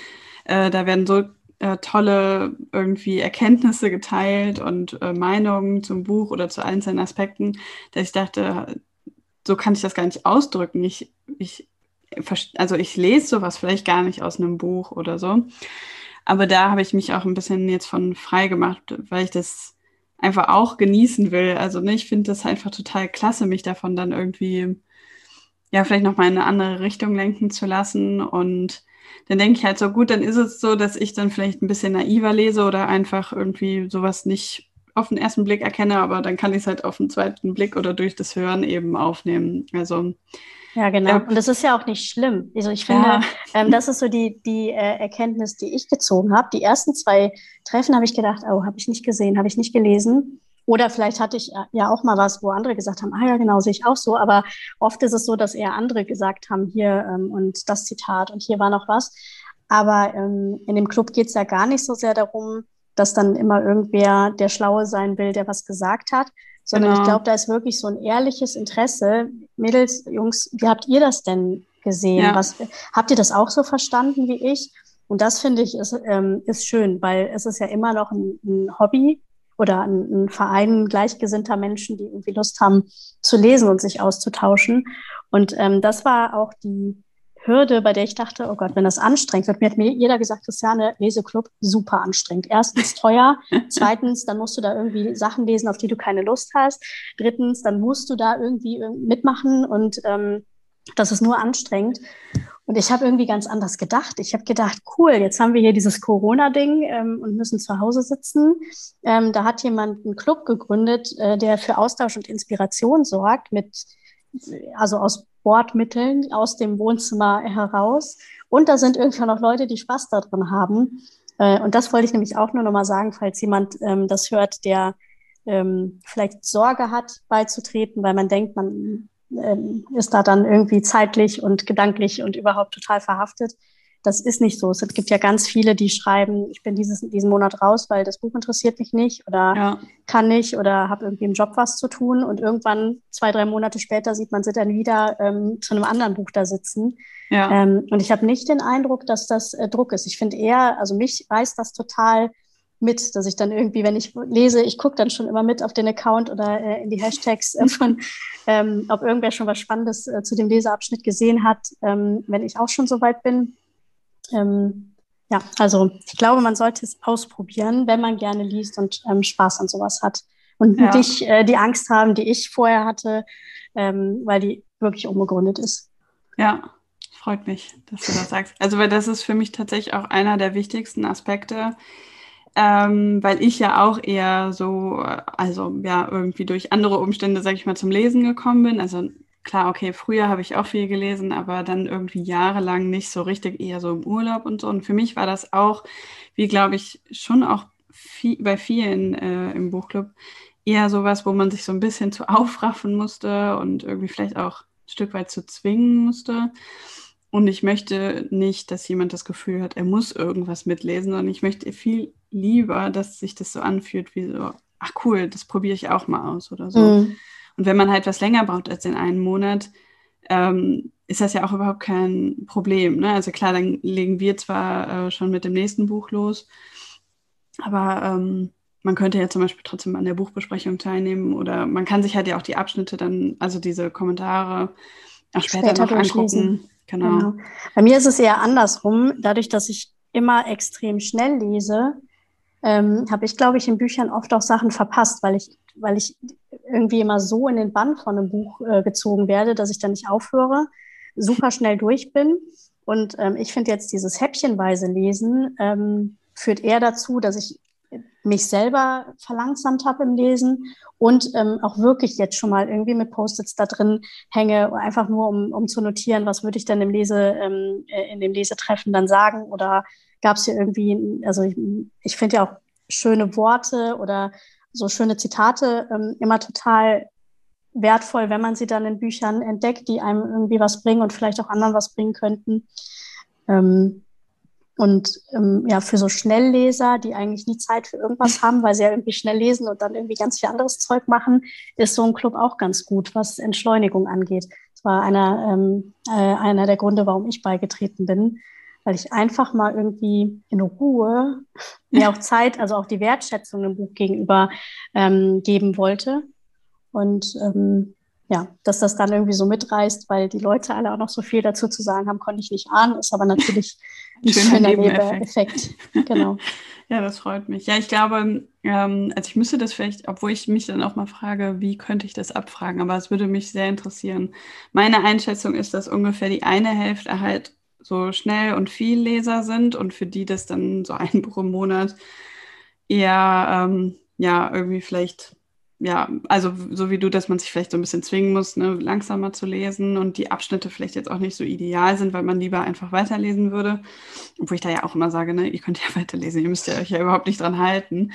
Äh, da werden so äh, tolle irgendwie Erkenntnisse geteilt und äh, Meinungen zum Buch oder zu einzelnen Aspekten, dass ich dachte, so kann ich das gar nicht ausdrücken. Ich, ich, also ich lese sowas vielleicht gar nicht aus einem Buch oder so. Aber da habe ich mich auch ein bisschen jetzt von frei gemacht, weil ich das einfach auch genießen will. Also ne, ich finde das einfach total klasse, mich davon dann irgendwie, ja, vielleicht nochmal in eine andere Richtung lenken zu lassen. Und dann denke ich halt so, gut, dann ist es so, dass ich dann vielleicht ein bisschen naiver lese oder einfach irgendwie sowas nicht auf den ersten Blick erkenne, aber dann kann ich es halt auf den zweiten Blick oder durch das Hören eben aufnehmen. Also ja, genau. Ja. Und das ist ja auch nicht schlimm. Also ich finde, ja. ähm, das ist so die, die äh, Erkenntnis, die ich gezogen habe. Die ersten zwei Treffen habe ich gedacht, oh, habe ich nicht gesehen, habe ich nicht gelesen. Oder vielleicht hatte ich äh, ja auch mal was, wo andere gesagt haben, ah ja, genau, sehe ich auch so. Aber oft ist es so, dass eher andere gesagt haben, hier ähm, und das Zitat und hier war noch was. Aber ähm, in dem Club geht es ja gar nicht so sehr darum, dass dann immer irgendwer der Schlaue sein will, der was gesagt hat, sondern genau. ich glaube, da ist wirklich so ein ehrliches Interesse. Mädels, Jungs, wie habt ihr das denn gesehen. Ja. Was, habt ihr das auch so verstanden wie ich? Und das finde ich ist, ähm, ist schön, weil es ist ja immer noch ein, ein Hobby oder ein, ein, Verein gleichgesinnter Menschen, die irgendwie Lust haben zu lesen und sich auszutauschen. Und ähm, das war auch die Hürde, bei der ich dachte, oh Gott, wenn das anstrengend wird. Mir hat mir jeder gesagt, Christiane, Leseclub, super anstrengend. Erstens teuer, zweitens, dann musst du da irgendwie Sachen lesen, auf die du keine Lust hast. Drittens, dann musst du da irgendwie mitmachen und ähm, das ist nur anstrengend. Und ich habe irgendwie ganz anders gedacht. Ich habe gedacht, cool, jetzt haben wir hier dieses Corona-Ding ähm, und müssen zu Hause sitzen. Ähm, da hat jemand einen Club gegründet, äh, der für Austausch und Inspiration sorgt, mit, also aus Bordmitteln aus dem Wohnzimmer heraus. Und da sind irgendwie auch noch Leute, die Spaß daran haben. Äh, und das wollte ich nämlich auch nur noch mal sagen, falls jemand ähm, das hört, der ähm, vielleicht Sorge hat, beizutreten, weil man denkt, man ähm, ist da dann irgendwie zeitlich und gedanklich und überhaupt total verhaftet. Das ist nicht so. Es gibt ja ganz viele, die schreiben, ich bin dieses, diesen Monat raus, weil das Buch interessiert mich nicht oder ja. kann nicht oder habe irgendwie im Job was zu tun. Und irgendwann, zwei, drei Monate später, sieht man sie dann wieder ähm, zu einem anderen Buch da sitzen. Ja. Ähm, und ich habe nicht den Eindruck, dass das äh, Druck ist. Ich finde eher, also mich reißt das total mit, dass ich dann irgendwie, wenn ich lese, ich gucke dann schon immer mit auf den Account oder äh, in die Hashtags äh, von, ähm, ob irgendwer schon was Spannendes äh, zu dem Leseabschnitt gesehen hat, ähm, wenn ich auch schon so weit bin. Ähm, ja, also ich glaube, man sollte es ausprobieren, wenn man gerne liest und ähm, Spaß an sowas hat. Und ja. nicht äh, die Angst haben, die ich vorher hatte, ähm, weil die wirklich unbegründet ist. Ja, freut mich, dass du das sagst. Also, weil das ist für mich tatsächlich auch einer der wichtigsten Aspekte, ähm, weil ich ja auch eher so, also ja, irgendwie durch andere Umstände, sag ich mal, zum Lesen gekommen bin. Also klar, okay, früher habe ich auch viel gelesen, aber dann irgendwie jahrelang nicht so richtig, eher so im Urlaub und so. Und für mich war das auch, wie glaube ich, schon auch viel, bei vielen äh, im Buchclub, eher sowas, wo man sich so ein bisschen zu aufraffen musste und irgendwie vielleicht auch ein Stück weit zu zwingen musste. Und ich möchte nicht, dass jemand das Gefühl hat, er muss irgendwas mitlesen, sondern ich möchte viel lieber, dass sich das so anfühlt wie so, ach cool, das probiere ich auch mal aus oder so. Mhm. Und wenn man halt was länger braucht als in einem Monat, ähm, ist das ja auch überhaupt kein Problem. Ne? Also klar, dann legen wir zwar äh, schon mit dem nächsten Buch los, aber ähm, man könnte ja zum Beispiel trotzdem an der Buchbesprechung teilnehmen oder man kann sich halt ja auch die Abschnitte dann, also diese Kommentare auch später, später noch angucken. Genau. genau. Bei mir ist es eher andersrum. Dadurch, dass ich immer extrem schnell lese, ähm, habe ich, glaube ich, in Büchern oft auch Sachen verpasst, weil ich, weil ich irgendwie immer so in den Bann von einem Buch äh, gezogen werde, dass ich dann nicht aufhöre, super schnell durch bin. Und ähm, ich finde jetzt dieses häppchenweise Lesen ähm, führt eher dazu, dass ich mich selber verlangsamt habe im Lesen und ähm, auch wirklich jetzt schon mal irgendwie mit Post-its da drin hänge, einfach nur um, um zu notieren, was würde ich denn im Lese, ähm, äh, in dem Lesetreffen dann sagen oder gab es hier irgendwie, also ich, ich finde ja auch schöne Worte oder so schöne Zitate ähm, immer total wertvoll, wenn man sie dann in Büchern entdeckt, die einem irgendwie was bringen und vielleicht auch anderen was bringen könnten. Ähm, und ähm, ja, für so Schnellleser, die eigentlich nie Zeit für irgendwas haben, weil sie ja irgendwie schnell lesen und dann irgendwie ganz viel anderes Zeug machen, ist so ein Club auch ganz gut, was Entschleunigung angeht. Das war einer, ähm, äh, einer der Gründe, warum ich beigetreten bin, weil ich einfach mal irgendwie in Ruhe mir auch Zeit, also auch die Wertschätzung dem Buch gegenüber ähm, geben wollte. Und ähm, ja, dass das dann irgendwie so mitreißt, weil die Leute alle auch noch so viel dazu zu sagen haben, konnte ich nicht ahnen, ist aber natürlich ein schöner Nebeneffekt. Genau. ja, das freut mich. Ja, ich glaube, ähm, also ich müsste das vielleicht, obwohl ich mich dann auch mal frage, wie könnte ich das abfragen, aber es würde mich sehr interessieren. Meine Einschätzung ist, dass ungefähr die eine Hälfte halt so schnell und viel Leser sind und für die das dann so ein Buch im Monat eher, ähm, ja, irgendwie vielleicht ja, also so wie du, dass man sich vielleicht so ein bisschen zwingen muss, ne, langsamer zu lesen und die Abschnitte vielleicht jetzt auch nicht so ideal sind, weil man lieber einfach weiterlesen würde. Obwohl ich da ja auch immer sage, ne, ihr könnt ja weiterlesen, ihr müsst ja euch ja überhaupt nicht dran halten.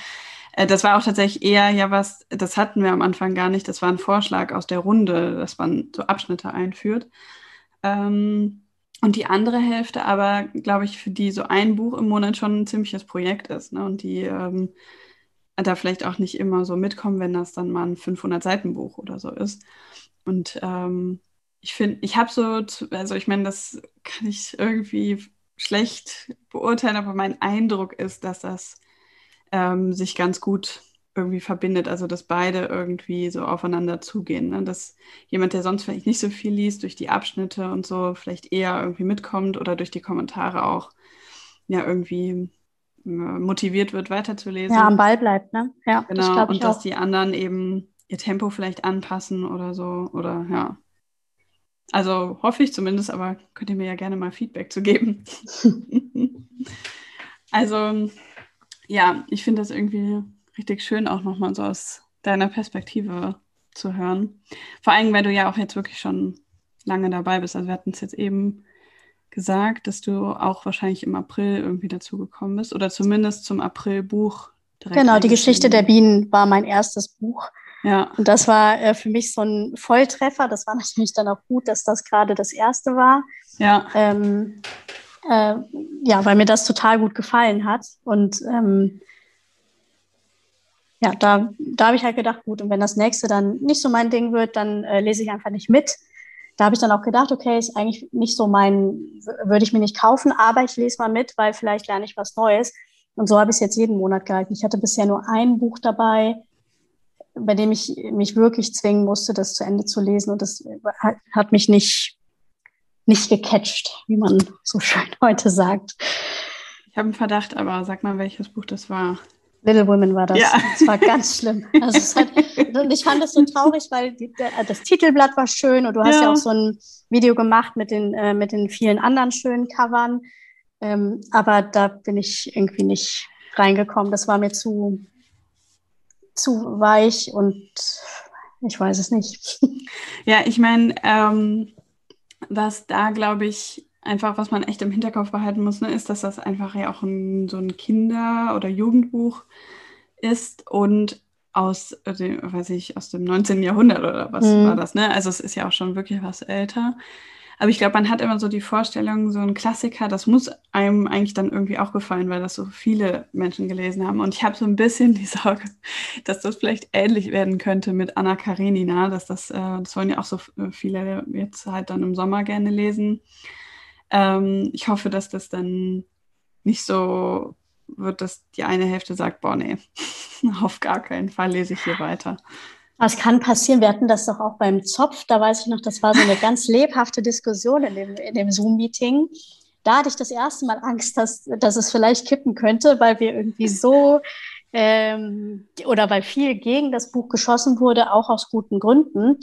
Äh, das war auch tatsächlich eher ja was, das hatten wir am Anfang gar nicht, das war ein Vorschlag aus der Runde, dass man so Abschnitte einführt. Ähm, und die andere Hälfte aber, glaube ich, für die so ein Buch im Monat schon ein ziemliches Projekt ist. Ne? Und die ähm, da vielleicht auch nicht immer so mitkommen, wenn das dann mal ein 500-Seiten-Buch oder so ist. Und ähm, ich finde, ich habe so, also ich meine, das kann ich irgendwie schlecht beurteilen, aber mein Eindruck ist, dass das ähm, sich ganz gut irgendwie verbindet, also dass beide irgendwie so aufeinander zugehen. Ne? Dass jemand, der sonst vielleicht nicht so viel liest, durch die Abschnitte und so vielleicht eher irgendwie mitkommt oder durch die Kommentare auch ja irgendwie äh, motiviert wird, weiterzulesen. Ja, am Ball bleibt, ne? Ja, genau. Das und dass auch. die anderen eben ihr Tempo vielleicht anpassen oder so. Oder ja. Also hoffe ich zumindest, aber könnt ihr mir ja gerne mal Feedback zu geben. also ja, ich finde das irgendwie richtig schön, auch nochmal so aus deiner Perspektive zu hören. Vor allem, weil du ja auch jetzt wirklich schon lange dabei bist. Also wir hatten es jetzt eben gesagt, dass du auch wahrscheinlich im April irgendwie dazu gekommen bist oder zumindest zum April-Buch. Genau, die Geschichte der Bienen war mein erstes Buch. Ja. Und das war äh, für mich so ein Volltreffer. Das war natürlich dann auch gut, dass das gerade das erste war. Ja. Ähm, äh, ja, weil mir das total gut gefallen hat. Und ähm, ja, da, da habe ich halt gedacht, gut, und wenn das nächste dann nicht so mein Ding wird, dann äh, lese ich einfach nicht mit. Da habe ich dann auch gedacht, okay, ist eigentlich nicht so mein, würde ich mir nicht kaufen, aber ich lese mal mit, weil vielleicht lerne ich was Neues. Und so habe ich es jetzt jeden Monat gehalten. Ich hatte bisher nur ein Buch dabei, bei dem ich mich wirklich zwingen musste, das zu Ende zu lesen. Und das hat, mich nicht, nicht gecatcht, wie man so schön heute sagt. Ich habe einen Verdacht, aber sag mal, welches Buch das war. Little Women war das. Ja. Das war ganz schlimm. Also hat, und ich fand das so traurig, weil die, der, das Titelblatt war schön und du hast ja. ja, auch so ein Video gemacht mit den, äh, mit den vielen anderen schönen Covern. Ähm, aber da bin ich irgendwie nicht reingekommen. Das war mir zu, zu weich und ich weiß es nicht. Ja, ich meine, ähm, was da, glaube ich, einfach, was man echt im Hinterkopf behalten muss, ne, ist, dass das einfach ja auch ein, so ein Kinder- oder Jugendbuch ist und aus, dem, weiß ich, aus dem 19. Jahrhundert oder was mhm. war das, ne? Also es ist ja auch schon wirklich was älter. Aber ich glaube, man hat immer so die Vorstellung, so ein Klassiker, das muss einem eigentlich dann irgendwie auch gefallen, weil das so viele Menschen gelesen haben. Und ich habe so ein bisschen die Sorge, dass das vielleicht ähnlich werden könnte mit Anna Karenina, dass das, äh, das wollen ja auch so viele jetzt halt dann im Sommer gerne lesen. Ähm, ich hoffe, dass das dann nicht so wird, dass die eine Hälfte sagt, boah, nee, auf gar keinen Fall lese ich hier weiter. Was kann passieren? Wir hatten das doch auch beim Zopf. Da weiß ich noch, das war so eine ganz lebhafte Diskussion in dem, in dem Zoom-Meeting. Da hatte ich das erste Mal Angst, dass, dass es vielleicht kippen könnte, weil wir irgendwie so ähm, oder weil viel gegen das Buch geschossen wurde, auch aus guten Gründen.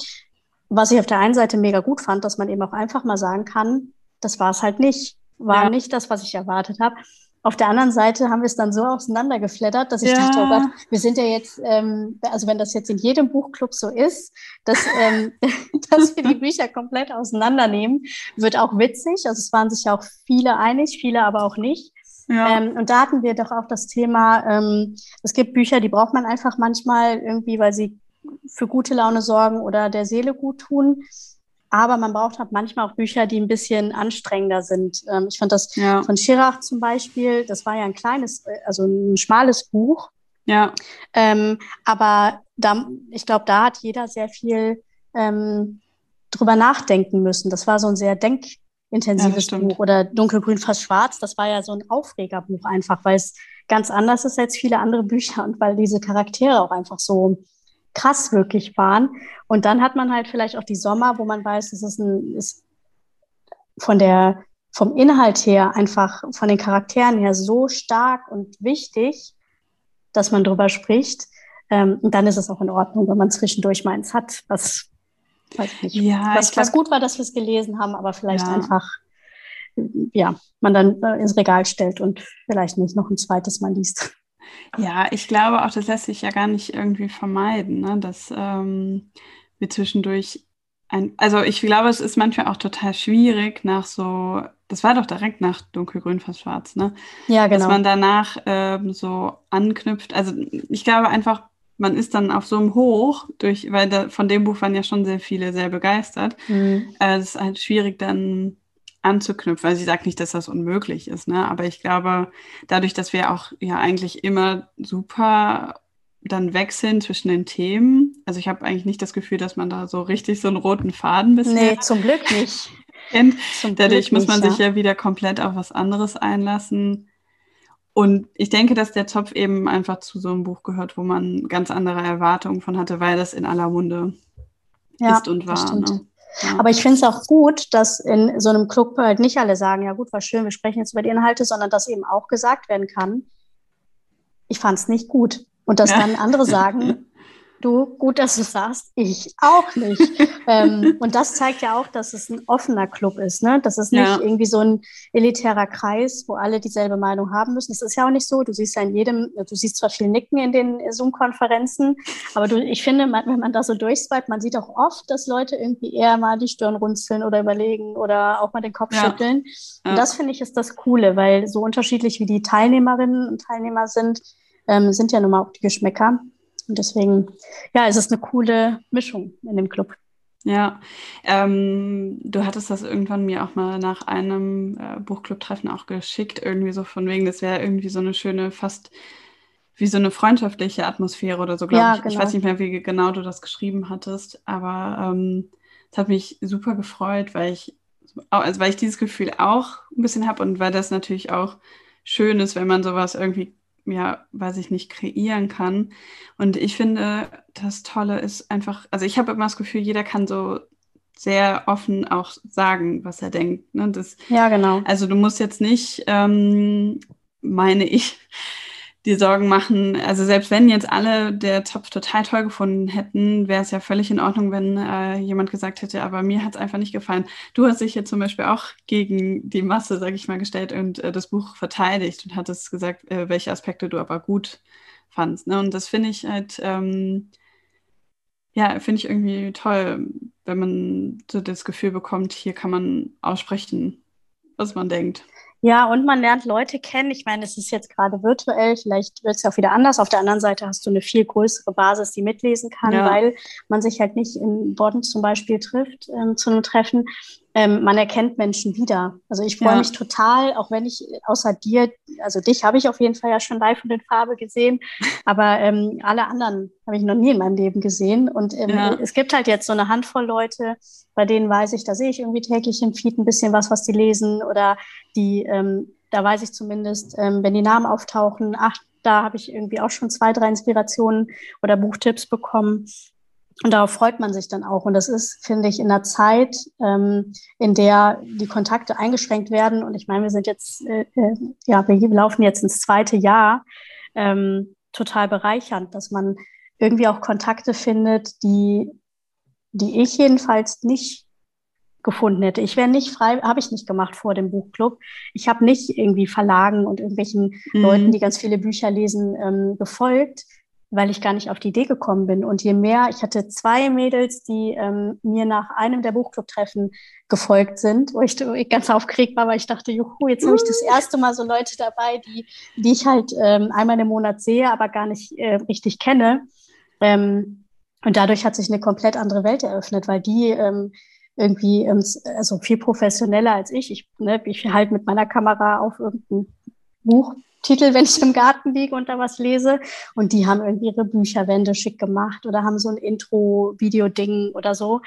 Was ich auf der einen Seite mega gut fand, dass man eben auch einfach mal sagen kann, das war es halt nicht. War ja. nicht das, was ich erwartet habe. Auf der anderen Seite haben wir es dann so auseinandergeflattert, dass ich ja. dachte, oh Gott, wir sind ja jetzt, ähm, also wenn das jetzt in jedem Buchclub so ist, dass, ähm, dass wir die Bücher komplett auseinandernehmen, wird auch witzig. Also es waren sich ja auch viele einig, viele aber auch nicht. Ja. Ähm, und da hatten wir doch auch das Thema, ähm, es gibt Bücher, die braucht man einfach manchmal irgendwie, weil sie für gute Laune sorgen oder der Seele gut tun. Aber man braucht halt manchmal auch Bücher, die ein bisschen anstrengender sind. Ähm, ich fand das ja. von Schirach zum Beispiel, das war ja ein kleines, äh, also ein schmales Buch. Ja. Ähm, aber da, ich glaube, da hat jeder sehr viel ähm, drüber nachdenken müssen. Das war so ein sehr denkintensives ja, Buch. Oder Dunkelgrün fast schwarz, das war ja so ein Aufregerbuch einfach, weil es ganz anders ist als viele andere Bücher und weil diese Charaktere auch einfach so krass wirklich waren. Und dann hat man halt vielleicht auch die Sommer, wo man weiß, es ist, ein, ist von der, vom Inhalt her einfach von den Charakteren her so stark und wichtig, dass man drüber spricht. Ähm, und dann ist es auch in Ordnung, wenn man zwischendurch mal eins hat, was, weiß ich nicht, ja, was, glaub, was gut war, dass wir es gelesen haben, aber vielleicht ja. einfach, ja, man dann äh, ins Regal stellt und vielleicht nicht noch ein zweites Mal liest. Ja, ich glaube auch, das lässt sich ja gar nicht irgendwie vermeiden, ne? dass ähm, wir zwischendurch ein, also ich glaube, es ist manchmal auch total schwierig nach so, das war doch direkt nach dunkelgrün fast schwarz, ne? Ja, genau. Dass man danach ähm, so anknüpft. Also ich glaube einfach, man ist dann auf so einem Hoch, durch, weil da, von dem Buch waren ja schon sehr viele sehr begeistert. Mhm. Äh, es ist halt schwierig dann anzuknüpfen. Also ich sage nicht, dass das unmöglich ist, ne? aber ich glaube, dadurch, dass wir auch ja eigentlich immer super dann wechseln zwischen den Themen. Also ich habe eigentlich nicht das Gefühl, dass man da so richtig so einen roten Faden bisher Nee, zum Glück nicht. kennt. Dadurch muss man nicht, sich ja wieder komplett auf was anderes einlassen. Und ich denke, dass der Zopf eben einfach zu so einem Buch gehört, wo man ganz andere Erwartungen von hatte, weil das in aller Munde Ja, ist und das war. stimmt. Ne? Ja. Aber ich finde es auch gut, dass in so einem Club halt nicht alle sagen, ja gut, war schön, wir sprechen jetzt über die Inhalte, sondern dass eben auch gesagt werden kann, ich fand es nicht gut. Und dass Ja. dann andere sagen, du, gut, dass du sagst, ich auch nicht. ähm, und das zeigt ja auch, dass es ein offener Club ist, ne? Das ist nicht Ja. irgendwie so ein elitärer Kreis, wo alle dieselbe Meinung haben müssen. Das ist ja auch nicht so. Du siehst ja in jedem, du siehst zwar viel Nicken in den Zoom-Konferenzen, aber du, ich finde, man, wenn man da so durchswipet, man sieht auch oft, dass Leute irgendwie eher mal die Stirn runzeln oder überlegen oder auch mal den Kopf Ja. schütteln. Ja. Und das finde ich ist das Coole, weil so unterschiedlich wie die Teilnehmerinnen und Teilnehmer sind, ähm, sind ja nun mal auch die Geschmäcker. Und deswegen, ja, es ist eine coole Mischung in dem Club. Ja, ähm, du hattest das irgendwann mir auch mal nach einem äh, Buchclub-Treffen auch geschickt, irgendwie so von wegen, das wäre irgendwie so eine schöne, fast wie so eine freundschaftliche Atmosphäre oder so, glaube Ja, ich. Ich genau. weiß nicht mehr, wie genau du das geschrieben hattest, aber ähm, es hat mich super gefreut, weil ich, also weil ich dieses Gefühl auch ein bisschen habe und weil das natürlich auch schön ist, wenn man sowas irgendwie, ja, weiß ich nicht, kreieren kann. Und ich finde, das Tolle ist einfach, also ich habe immer das Gefühl, jeder kann so sehr offen auch sagen, was er denkt. Ne? Das, Ja, genau. also du musst jetzt nicht, ähm, meine ich, die Sorgen machen. Also selbst wenn jetzt alle der Zopf total toll gefunden hätten, wäre es ja völlig in Ordnung, wenn äh, jemand gesagt hätte, aber mir hat es einfach nicht gefallen. Du hast dich jetzt zum Beispiel auch gegen die Masse, sage ich mal, gestellt und äh, das Buch verteidigt und hattest gesagt, äh, welche Aspekte du aber gut fandst. Ne? Und das finde ich halt, ähm, ja, finde ich irgendwie toll, wenn man so das Gefühl bekommt, hier kann man aussprechen, was man denkt. Ja, und man lernt Leute kennen. Ich meine, es ist jetzt gerade virtuell, vielleicht wird es ja auch wieder anders. Auf der anderen Seite hast du eine viel größere Basis, die mitlesen kann, Ja. weil man sich halt nicht in Bonn zum Beispiel trifft ähm, zu einem Treffen. Ähm, man erkennt Menschen wieder. Also ich freue Ja. mich total, auch wenn ich außer dir, also dich habe ich auf jeden Fall ja schon live und in Farbe gesehen, aber ähm, alle anderen habe ich noch nie in meinem Leben gesehen. Und ähm, Ja. es gibt halt jetzt so eine Handvoll Leute, bei denen weiß ich, da sehe ich irgendwie täglich im Feed ein bisschen was, was die lesen oder die, ähm, da weiß ich zumindest, ähm, wenn die Namen auftauchen, ach, da habe ich irgendwie auch schon zwei, drei Inspirationen oder Buchtipps bekommen. Und darauf freut man sich dann auch. Und das ist, finde ich, in einer Zeit, ähm, in der die Kontakte eingeschränkt werden. Und ich meine, wir sind jetzt, äh, äh, ja, wir laufen jetzt ins zweite Jahr, ähm, total bereichernd, dass man irgendwie auch Kontakte findet, die, die ich jedenfalls nicht gefunden hätte. Ich wäre nicht frei, habe ich nicht gemacht vor dem Buchclub. Ich habe nicht irgendwie Verlagen und irgendwelchen Mhm. Leuten, die ganz viele Bücher lesen, ähm, gefolgt, weil ich gar nicht auf die Idee gekommen bin. Und je mehr, ich hatte zwei Mädels, die ähm, mir nach einem der Buchclub-Treffen gefolgt sind, wo ich, wo ich ganz aufgeregt war, weil ich dachte, juhu, jetzt habe ich das erste Mal so Leute dabei, die, die ich halt ähm, einmal im Monat sehe, aber gar nicht äh, richtig kenne. Ähm, und dadurch hat sich eine komplett andere Welt eröffnet, weil die ähm, irgendwie ähm, also viel professioneller als ich. Ich, ne, ich halt mit meiner Kamera auf irgendein Buchtitel, wenn ich im Garten liege und da was lese. Und die haben irgendwie ihre Bücherwände schick gemacht oder haben so ein Intro-Video-Ding oder so.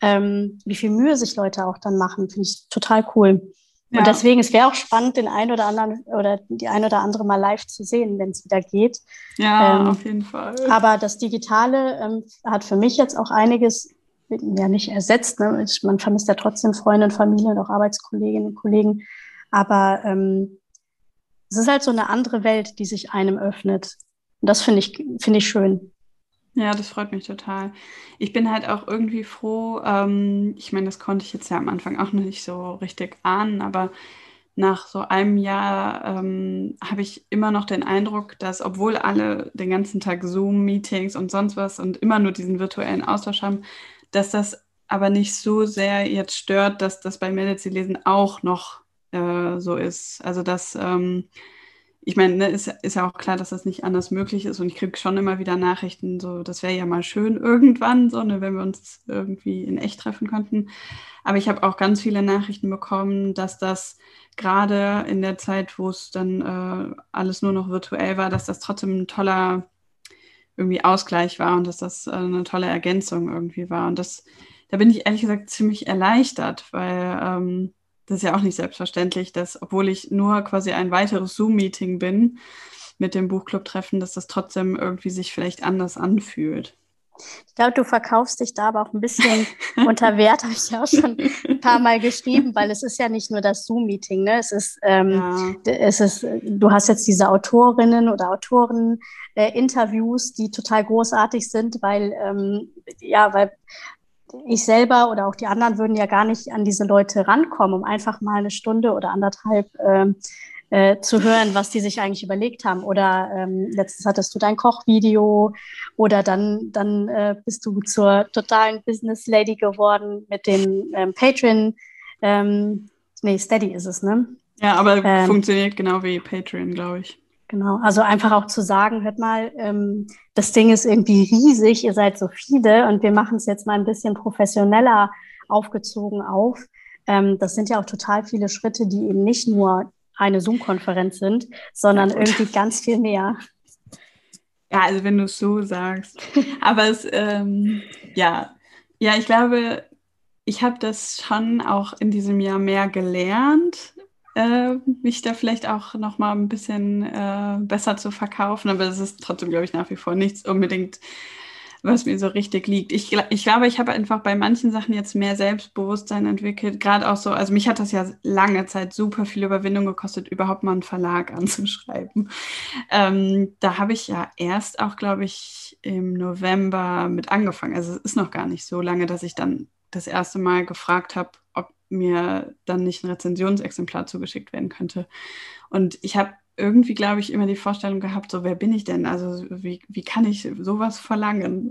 Ähm, wie viel Mühe sich Leute auch dann machen, finde ich total cool. Ja. Und deswegen, es wäre auch spannend, den einen oder anderen oder die ein oder andere mal live zu sehen, wenn es wieder geht. Ja, Ähm, auf jeden Fall. Aber das Digitale ähm, hat für mich jetzt auch einiges ja nicht ersetzt. Ne? Ich- Man vermisst ja trotzdem Freunde und Familie und auch Arbeitskolleginnen und Kollegen. Aber ähm, es ist halt so eine andere Welt, die sich einem öffnet. Und das finde ich, finde ich schön. Ja, das freut mich total. Ich bin halt auch irgendwie froh, ähm, ich meine, das konnte ich jetzt ja am Anfang auch noch nicht so richtig ahnen, aber nach so einem Jahr ähm, habe ich immer noch den Eindruck, dass obwohl alle den ganzen Tag Zoom-Meetings und sonst was und immer nur diesen virtuellen Austausch haben, dass das aber nicht so sehr jetzt stört, dass das bei Medici lesen auch noch äh, so ist. Also dass ähm, ich meine, ne, ist, ist ja auch klar, dass das nicht anders möglich ist und ich kriege schon immer wieder Nachrichten, so, das wäre ja mal schön irgendwann, so, ne, wenn wir uns irgendwie in echt treffen könnten. Aber ich habe auch ganz viele Nachrichten bekommen, dass das gerade in der Zeit, wo es dann äh, alles nur noch virtuell war, dass das trotzdem ein toller irgendwie Ausgleich war und dass das äh, eine tolle Ergänzung irgendwie war. Und das, da bin ich ehrlich gesagt ziemlich erleichtert, weil ähm, das ist ja auch nicht selbstverständlich, dass, obwohl ich nur quasi ein weiteres Zoom-Meeting bin mit dem Buchclub-Treffen, dass das trotzdem irgendwie sich vielleicht anders anfühlt. Ich glaube, du verkaufst dich da aber auch ein bisschen unter Wert, habe ich ja auch schon ein paar Mal geschrieben, weil es ist ja nicht nur das Zoom-Meeting, ne? Es ist, ähm, ja. es ist, du hast jetzt diese Autorinnen oder Autoren äh, Interviews, die total großartig sind, weil ähm, ja, weil ich selber oder auch die anderen würden ja gar nicht an diese Leute rankommen, um einfach mal eine Stunde oder anderthalb ähm, äh, zu hören, was die sich eigentlich überlegt haben. Oder ähm, letztens hattest du dein Kochvideo oder dann, dann äh, bist du zur totalen Business Lady geworden mit dem ähm, Patreon. Ähm, nee, Steady ist es, ne? Ja, aber ähm, funktioniert genau wie Patreon, glaube ich. Genau, also einfach auch zu sagen, hört mal, ähm, das Ding ist irgendwie riesig, ihr seid so viele und wir machen es jetzt mal ein bisschen professioneller aufgezogen auf. Ähm, das sind ja auch total viele Schritte, die eben nicht nur eine Zoom-Konferenz sind, sondern irgendwie ganz viel mehr. Ja, also wenn du es so sagst. Aber es, ähm, ja, ja, ich glaube, ich habe das schon auch in diesem Jahr mehr gelernt, äh, mich da vielleicht auch noch mal ein bisschen äh, besser zu verkaufen. Aber es ist trotzdem, glaube ich, nach wie vor nichts unbedingt was mir so richtig liegt. Ich, ich glaube, ich habe einfach bei manchen Sachen jetzt mehr Selbstbewusstsein entwickelt. Gerade auch so, also mich hat das ja lange Zeit super viel Überwindung gekostet, überhaupt mal einen Verlag anzuschreiben. Ähm, da habe ich ja erst auch, glaube ich, im November mit angefangen. Also es ist noch gar nicht so lange, dass ich dann das erste Mal gefragt habe, ob mir dann nicht ein Rezensionsexemplar zugeschickt werden könnte. Und ich habe irgendwie, glaube ich, immer die Vorstellung gehabt, so wer bin ich denn? Also wie, wie kann ich sowas verlangen?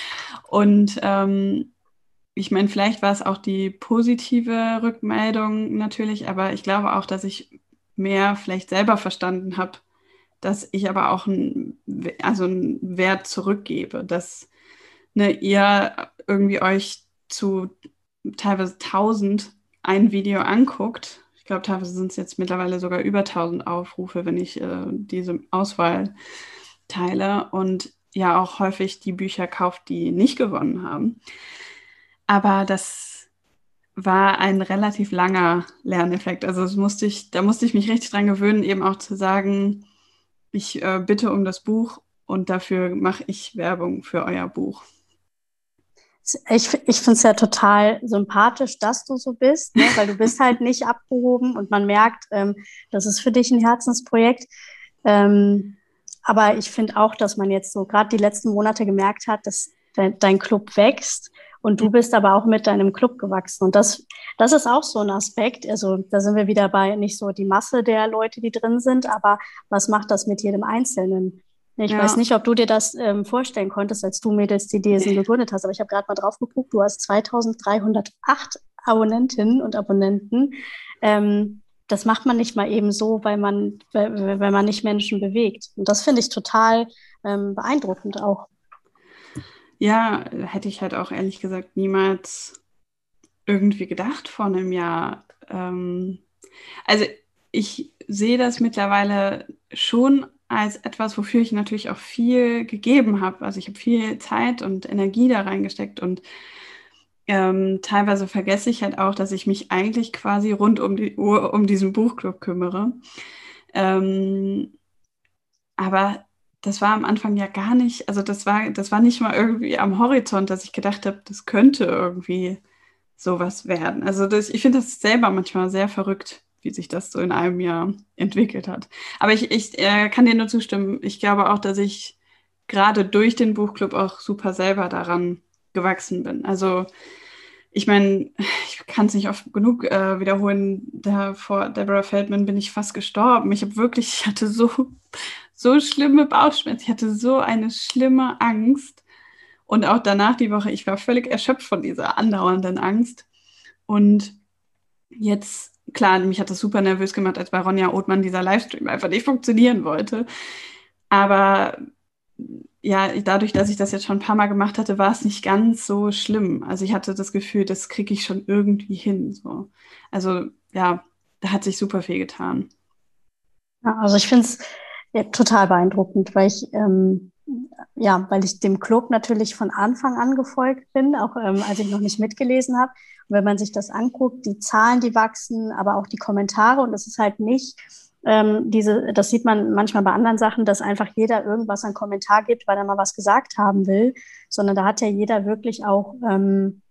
Und ähm, ich meine, vielleicht war es auch die positive Rückmeldung natürlich, aber ich glaube auch, dass ich mehr vielleicht selber verstanden habe, dass ich aber auch einen, also einen Wert zurückgebe, dass ne, ihr irgendwie euch zu teilweise tausend ein Video anguckt glaube, teilweise sind es jetzt mittlerweile sogar über 1000 Aufrufe, wenn ich äh, diese Auswahl teile und ja auch häufig die Bücher kauft, die nicht gewonnen haben. Aber das war ein relativ langer Lerneffekt. Also das musste ich, da musste ich mich richtig dran gewöhnen, eben auch zu sagen, ich äh, bitte um das Buch und dafür mache ich Werbung für euer Buch ich, ich finde es ja total sympathisch, dass du so bist, ne? weil du bist halt nicht abgehoben und man merkt, ähm, das ist für dich ein Herzensprojekt. Ähm, aber ich finde auch, dass man jetzt so gerade die letzten Monate gemerkt hat, dass de dein Club wächst und du bist aber auch mit deinem Club gewachsen. Und das, das ist auch so ein Aspekt. Also da sind wir wieder bei nicht so die Masse der Leute, die drin sind, aber was macht das mit jedem Einzelnen? Ich ja. weiß nicht, ob du dir das ähm, vorstellen konntest, als du Mädels die gegründet hast, aber ich habe gerade mal drauf geguckt, du hast 2308 Abonnentinnen und Abonnenten. Ähm, das macht man nicht mal eben so, weil man, weil, weil man nicht Menschen bewegt. Und das finde ich total ähm, beeindruckend auch. Ja, hätte ich halt auch ehrlich gesagt niemals irgendwie gedacht vor einem Jahr. Ähm, also ich sehe das mittlerweile schon als etwas, wofür ich natürlich auch viel gegeben habe. Also ich habe viel Zeit und Energie da reingesteckt und ähm, teilweise vergesse ich halt auch, dass ich mich eigentlich quasi rund um die Uhr um diesen Buchclub kümmere. Ähm, aber das war am Anfang ja gar nicht, also das war, das war nicht mal irgendwie am Horizont, dass ich gedacht habe, das könnte irgendwie sowas werden. Also das, ich finde das selber manchmal sehr verrückt, wie sich das so in einem Jahr entwickelt hat. Aber ich, ich äh, kann dir nur zustimmen. Ich glaube auch, dass ich gerade durch den Buchclub auch super selber daran gewachsen bin. Also ich meine, ich kann es nicht oft genug äh, wiederholen. Da vor Deborah Feldman bin ich fast gestorben. Ich habe wirklich, ich hatte so, so schlimme Bauchschmerzen. Ich hatte so eine schlimme Angst. Und auch danach die Woche, ich war völlig erschöpft von dieser andauernden Angst. Und jetzt klar, mich hat das super nervös gemacht, als bei Ronja Othmann dieser Livestream einfach nicht funktionieren wollte. Aber ja, dadurch, dass ich das jetzt schon ein paar Mal gemacht hatte, war es nicht ganz so schlimm. Also ich hatte das Gefühl, das kriege ich schon irgendwie hin. So. Also ja, da hat sich super viel getan. Ja, also ich finde es ja, total beeindruckend, weil ich, ähm, ja, weil ich dem Club natürlich von Anfang an gefolgt bin, auch ähm, als ich noch nicht mitgelesen habe. Und wenn man sich das anguckt, die Zahlen, die wachsen, aber auch die Kommentare, und das ist halt nicht ähm, diese, das sieht man manchmal bei anderen Sachen, dass einfach jeder irgendwas an Kommentar gibt, weil er mal was gesagt haben will, sondern da hat ja jeder wirklich auch ähm,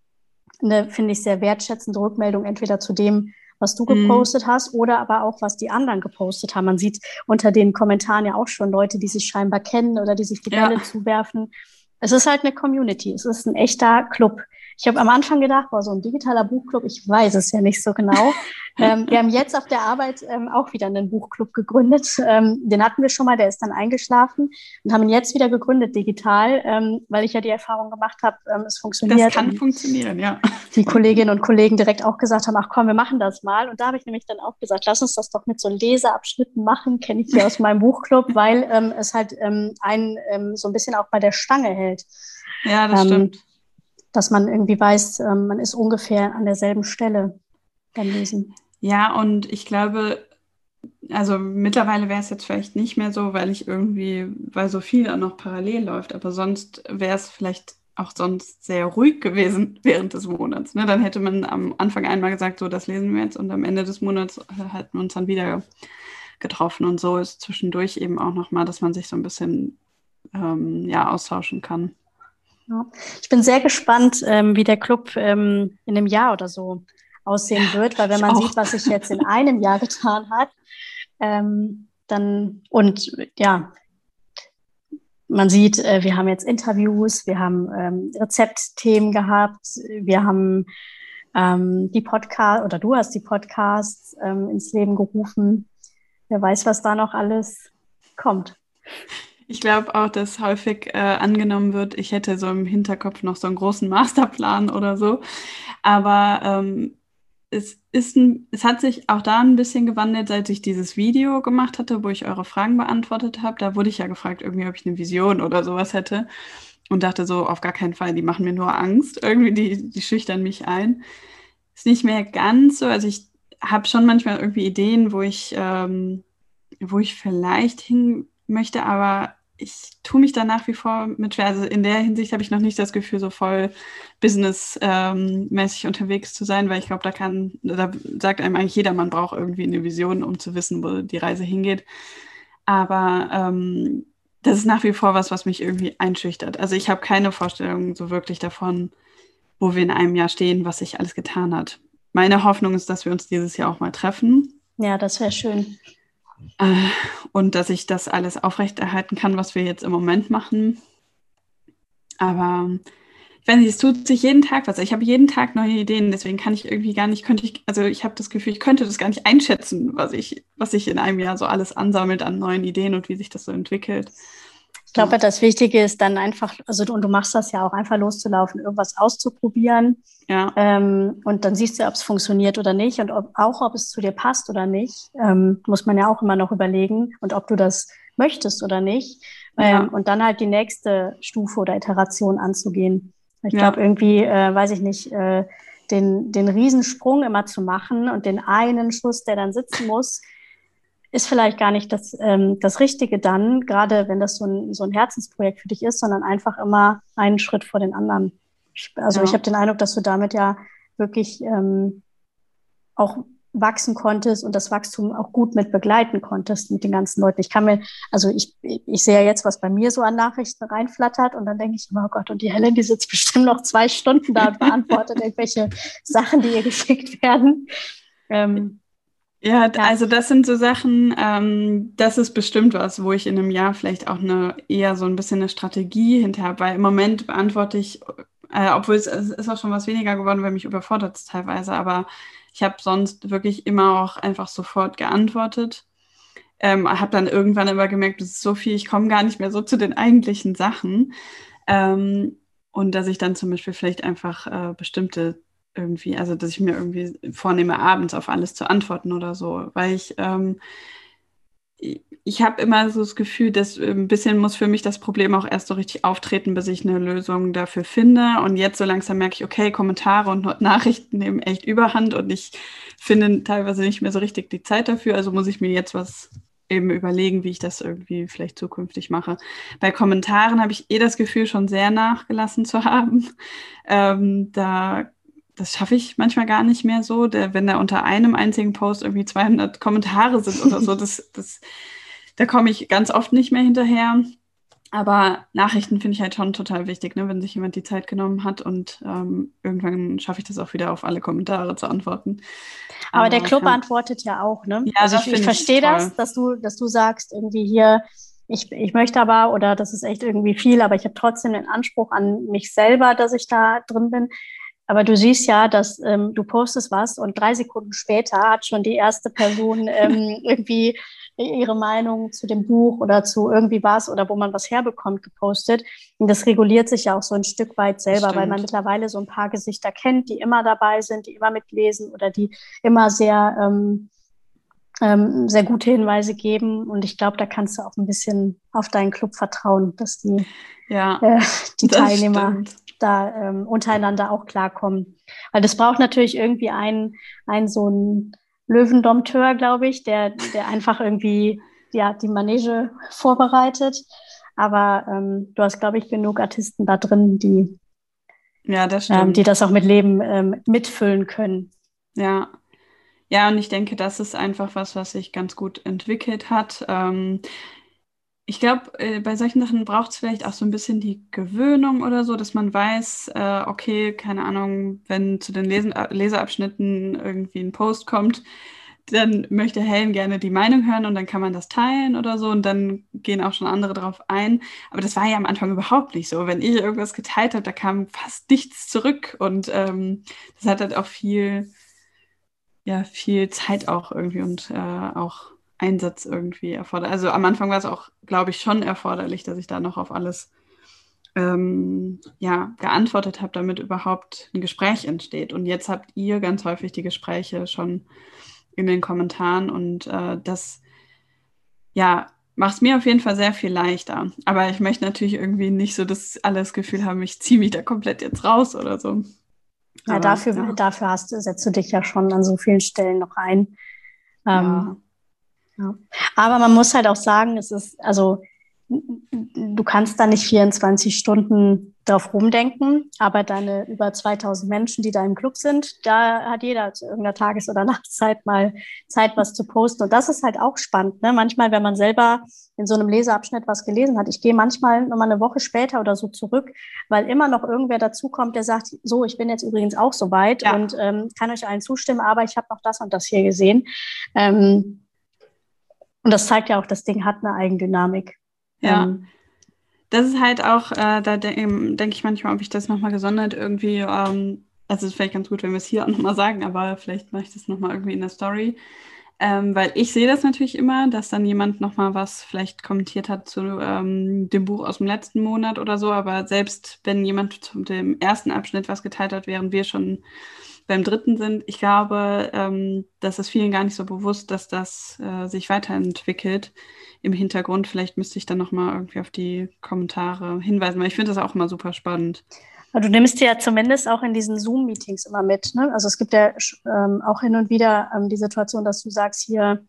eine, finde ich, sehr wertschätzende Rückmeldung, entweder zu dem, was du mhm. gepostet mhm. hast oder aber auch, was die anderen gepostet haben. Man sieht unter den Kommentaren ja auch schon Leute, die sich scheinbar kennen oder die sich die Bälle ja. zuwerfen. Es ist halt eine Community. Es ist ein echter Club. Ich habe am Anfang gedacht, boah, so ein digitaler Buchclub, ich weiß es ja nicht so genau. ähm, wir haben jetzt auf der Arbeit ähm, auch wieder einen Buchclub gegründet. Ähm, den hatten wir schon mal, der ist dann eingeschlafen und haben ihn jetzt wieder gegründet digital, ähm, weil ich ja die Erfahrung gemacht habe, ähm, es funktioniert. Das kann funktionieren, ja. Die Kolleginnen und Kollegen direkt auch gesagt haben, ach komm, wir machen das mal. Und da habe ich nämlich dann auch gesagt, lass uns das doch mit so Leseabschnitten machen, kenne ich hier aus meinem Buchclub, weil ähm, es halt einen so ein bisschen auch bei der Stange hält. Ja, das stimmt dass man irgendwie weiß, ähm, man ist ungefähr an derselben Stelle beim Lesen. Ja, und ich glaube, also mittlerweile wäre es jetzt vielleicht nicht mehr so, weil ich irgendwie, weil so viel auch noch parallel läuft, aber sonst wäre es vielleicht auch sonst sehr ruhig gewesen während des Monats. Ne? Dann hätte man am Anfang einmal gesagt, so, das lesen wir jetzt und am Ende des Monats hätten wir uns dann wieder getroffen und so ist zwischendurch eben auch nochmal, dass man sich so ein bisschen ähm, ja, austauschen kann. Ich bin sehr gespannt, ähm, wie der Club ähm, in einem Jahr oder so aussehen wird, weil wenn man sieht, was sich jetzt in einem Jahr getan hat, ähm, dann und ja, man sieht, äh, wir haben jetzt Interviews, wir haben ähm, Rezeptthemen gehabt, wir haben ähm, die Podcast oder du hast die Podcasts ähm, ins Leben gerufen. Wer weiß, was da noch alles kommt. Ich glaube auch, dass häufig äh, angenommen wird, ich hätte so im Hinterkopf noch so einen großen Masterplan oder so. Aber ähm, es, ist ein, es hat sich auch da ein bisschen gewandelt, seit ich dieses Video gemacht hatte, wo ich eure Fragen beantwortet habe. Da wurde ich ja gefragt, irgendwie, ob ich eine Vision oder sowas hätte. Und dachte so, auf gar keinen Fall, die machen mir nur Angst. Irgendwie, die, die schüchtern mich ein. Ist nicht mehr ganz so. Also ich habe schon manchmal irgendwie Ideen, wo ich, ähm, wo ich vielleicht hin möchte, aber ich tue mich da nach wie vor mit schwer. Also in der Hinsicht habe ich noch nicht das Gefühl, so voll businessmäßig ähm, unterwegs zu sein, weil ich glaube, da kann, da sagt einem eigentlich jeder, man braucht irgendwie eine Vision, um zu wissen, wo die Reise hingeht. Aber ähm, das ist nach wie vor was, was mich irgendwie einschüchtert. Also ich habe keine Vorstellung so wirklich davon, wo wir in einem Jahr stehen, was sich alles getan hat. Meine Hoffnung ist, dass wir uns dieses Jahr auch mal treffen. Ja, das wäre schön. Äh, und dass ich das alles aufrechterhalten kann, was wir jetzt im Moment machen. Aber ich weiß nicht, es tut sich jeden Tag was. Ich habe jeden Tag neue Ideen, deswegen kann ich irgendwie gar nicht, könnte ich, also ich habe das Gefühl, ich könnte das gar nicht einschätzen, was ich, was sich in einem Jahr so alles ansammelt an neuen Ideen und wie sich das so entwickelt. Ich glaube, das Wichtige ist dann einfach, also du, und du machst das ja auch einfach loszulaufen, irgendwas auszuprobieren. Ja. Ähm, und dann siehst du, ob es funktioniert oder nicht und ob, auch, ob es zu dir passt oder nicht. Ähm, muss man ja auch immer noch überlegen und ob du das möchtest oder nicht. Ja. Ähm, und dann halt die nächste Stufe oder Iteration anzugehen. Ich ja. glaube, irgendwie, äh, weiß ich nicht, äh, den, den Riesensprung immer zu machen und den einen Schuss, der dann sitzen muss, ist vielleicht gar nicht das, ähm, das Richtige dann, gerade wenn das so ein, so ein Herzensprojekt für dich ist, sondern einfach immer einen Schritt vor den anderen. Also ja. ich habe den Eindruck, dass du damit ja wirklich ähm, auch wachsen konntest und das Wachstum auch gut mit begleiten konntest mit den ganzen Leuten. Ich kann mir, also ich, ich sehe ja jetzt, was bei mir so an Nachrichten reinflattert und dann denke ich immer, oh Gott, und die Helen, die sitzt bestimmt noch zwei Stunden da und beantwortet irgendwelche Sachen, die ihr geschickt werden. Ähm, ja, also das sind so Sachen, ähm, das ist bestimmt was, wo ich in einem Jahr vielleicht auch eine eher so ein bisschen eine Strategie hinterher habe, weil im Moment beantworte ich, äh, obwohl es, es ist auch schon was weniger geworden, weil mich überfordert es teilweise, aber ich habe sonst wirklich immer auch einfach sofort geantwortet. Ähm, habe dann irgendwann immer gemerkt, das ist so viel, ich komme gar nicht mehr so zu den eigentlichen Sachen. Ähm, und dass ich dann zum Beispiel vielleicht einfach äh, bestimmte irgendwie, also dass ich mir irgendwie vornehme, abends auf alles zu antworten oder so, weil ich, ähm, ich habe immer so das Gefühl, dass ein bisschen muss für mich das Problem auch erst so richtig auftreten, bis ich eine Lösung dafür finde. Und jetzt so langsam merke ich, okay, Kommentare und Nachrichten nehmen echt überhand und ich finde teilweise nicht mehr so richtig die Zeit dafür. Also muss ich mir jetzt was eben überlegen, wie ich das irgendwie vielleicht zukünftig mache. Bei Kommentaren habe ich eh das Gefühl, schon sehr nachgelassen zu haben. Ähm, da das schaffe ich manchmal gar nicht mehr so, der, wenn da unter einem einzigen Post irgendwie 200 Kommentare sind oder so, das, das, da komme ich ganz oft nicht mehr hinterher. Aber Nachrichten finde ich halt schon total wichtig, ne? wenn sich jemand die Zeit genommen hat und ähm, irgendwann schaffe ich das auch wieder auf alle Kommentare zu antworten. Aber, Aber der Club ja. antwortet ja auch, ne? Ja, also ich, ich verstehe das, dass du, dass du sagst, irgendwie hier, ich, ich möchte aber, oder das ist echt irgendwie viel, aber ich habe trotzdem den Anspruch an mich selber, dass ich da drin bin. Aber du siehst ja, dass ähm, du postest was und drei Sekunden später hat schon die erste Person ähm, irgendwie ihre Meinung zu dem Buch oder zu irgendwie was oder wo man was herbekommt gepostet. Und das reguliert sich ja auch so ein Stück weit selber, weil man mittlerweile so ein paar Gesichter kennt, die immer dabei sind, die immer mitlesen oder die immer sehr, ähm, ähm, sehr gute Hinweise geben. Und ich glaube, da kannst du auch ein bisschen auf deinen Club vertrauen, dass die, ja, äh, die Teilnehmer stimmt. Da ähm, untereinander auch klarkommen. Weil das braucht natürlich irgendwie einen, einen so ein Löwendompteur, glaube ich, der, der einfach irgendwie ja, die Manege vorbereitet. Aber ähm, du hast, glaube ich, genug Artisten da drin, die, ja, das ähm, die das auch mit Leben ähm, mitfüllen können. Ja. Ja, und ich denke, das ist einfach was, was sich ganz gut entwickelt hat. Ich glaube, äh, bei solchen Sachen braucht es vielleicht auch so ein bisschen die Gewöhnung oder so, dass man weiß, äh, okay, keine Ahnung, wenn zu den Lesen äh, Leseabschnitten irgendwie ein Post kommt, dann möchte Helen gerne die Meinung hören und dann kann man das teilen oder so und dann gehen auch schon andere drauf ein. Aber das war ja am Anfang überhaupt nicht so. Wenn ich irgendwas geteilt habe, da kam fast nichts zurück und ähm, das hat halt auch viel, ja, viel Zeit auch irgendwie und äh, auch Einsatz irgendwie erfordert. Also am Anfang war es auch, glaube ich, schon erforderlich, dass ich da noch auf alles ähm, ja, geantwortet habe, damit überhaupt ein Gespräch entsteht. Und jetzt habt ihr ganz häufig die Gespräche schon in den Kommentaren und äh, das ja macht es mir auf jeden Fall sehr viel leichter. Aber ich möchte natürlich irgendwie nicht so das alles Gefühl haben, ich ziehe mich da komplett jetzt raus oder so. Ja, Aber, dafür, ja. dafür hast, setzt du dich ja schon an so vielen Stellen noch ein. Ähm, ja. Ja. Aber man muss halt auch sagen, es ist, also du kannst da nicht 24 Stunden drauf rumdenken, aber deine über 2000 Menschen, die da im Club sind, da hat jeder zu irgendeiner Tages- oder Nachtzeit mal Zeit, was zu posten. Und das ist halt auch spannend. Ne? Manchmal, wenn man selber in so einem Leseabschnitt was gelesen hat, ich gehe manchmal nochmal eine Woche später oder so zurück, weil immer noch irgendwer dazukommt, der sagt, so, ich bin jetzt übrigens auch so weit ja. und ähm, kann euch allen zustimmen, aber ich habe noch das und das hier gesehen. Ähm, und das zeigt ja auch, das Ding hat eine Eigendynamik. Ja. Ähm, das ist halt auch, äh, da de denke ich manchmal, ob ich das nochmal gesondert irgendwie, ähm, also es ist vielleicht ganz gut, wenn wir es hier auch nochmal sagen, aber vielleicht mache ich das nochmal irgendwie in der Story. Ähm, weil ich sehe das natürlich immer, dass dann jemand nochmal was vielleicht kommentiert hat zu ähm, dem Buch aus dem letzten Monat oder so, aber selbst wenn jemand zu dem ersten Abschnitt was geteilt hat, während wir schon beim dritten sind, ich glaube, ähm, das ist vielen gar nicht so bewusst, dass das äh, sich weiterentwickelt im Hintergrund. Vielleicht müsste ich dann nochmal irgendwie auf die Kommentare hinweisen, weil ich finde das auch immer super spannend. Du nimmst ja zumindest auch in diesen Zoom-Meetings immer mit. Ne? Also es gibt ja ähm, auch hin und wieder ähm, die Situation, dass du sagst, hier,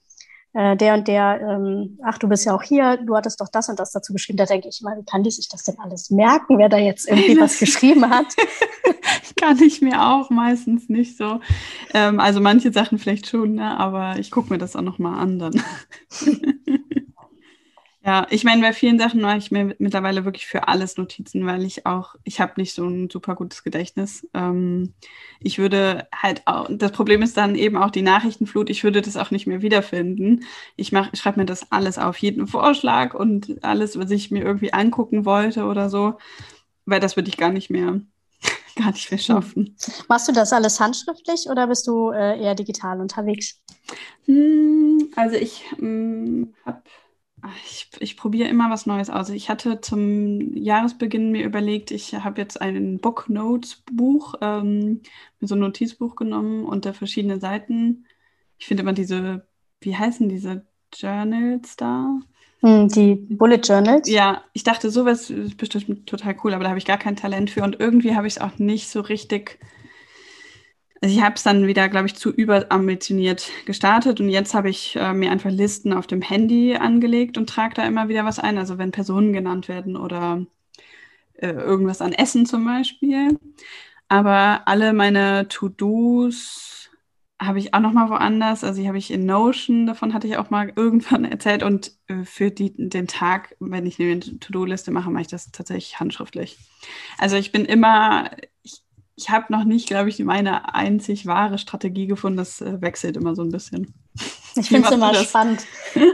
äh, der und der, ähm, ach, du bist ja auch hier, du hattest doch das und das dazu geschrieben. Da denke ich immer, wie kann die sich das denn alles merken, wer da jetzt irgendwie was geschrieben hat? kann ich mir auch meistens nicht so. Ähm, also manche Sachen vielleicht schon, ne? aber ich gucke mir das auch nochmal an dann. Ja, ich meine, bei vielen Sachen mache ich mir mittlerweile wirklich für alles Notizen, weil ich auch, ich habe nicht so ein super gutes Gedächtnis. Ähm, ich würde halt auch, das Problem ist dann eben auch die Nachrichtenflut, ich würde das auch nicht mehr wiederfinden. Ich mach, schreibe mir das alles auf, jeden Vorschlag und alles, was ich mir irgendwie angucken wollte oder so, weil das würde ich gar nicht mehr, gar nicht mehr schaffen. Machst du das alles handschriftlich oder bist du äh, eher digital unterwegs? Hm, also ich hm, habe ich, ich probiere immer was Neues aus. Ich hatte zum Jahresbeginn mir überlegt, ich habe jetzt ein Book Notes Buch, ähm, so ein Notizbuch genommen und da verschiedene Seiten. Ich finde immer diese, wie heißen diese Journals da? Hm, die Bullet Journals? Ja, ich dachte, sowas ist bestimmt total cool, aber da habe ich gar kein Talent für und irgendwie habe ich es auch nicht so richtig Also ich habe es dann wieder, glaube ich, zu überambitioniert gestartet und jetzt habe ich äh, mir einfach Listen auf dem Handy angelegt und trage da immer wieder was ein. Also wenn Personen genannt werden oder äh, irgendwas an Essen zum Beispiel. Aber alle meine To-Dos habe ich auch noch mal woanders. Also die habe ich in Notion, davon hatte ich auch mal irgendwann erzählt. Und äh, für die, den Tag, wenn ich eine To-Do-Liste mache, mache ich das tatsächlich handschriftlich. Also ich bin immer, ich ich habe noch nicht, glaube ich, meine einzig wahre Strategie gefunden. Das äh, wechselt immer so ein bisschen. Ich finde es immer spannend.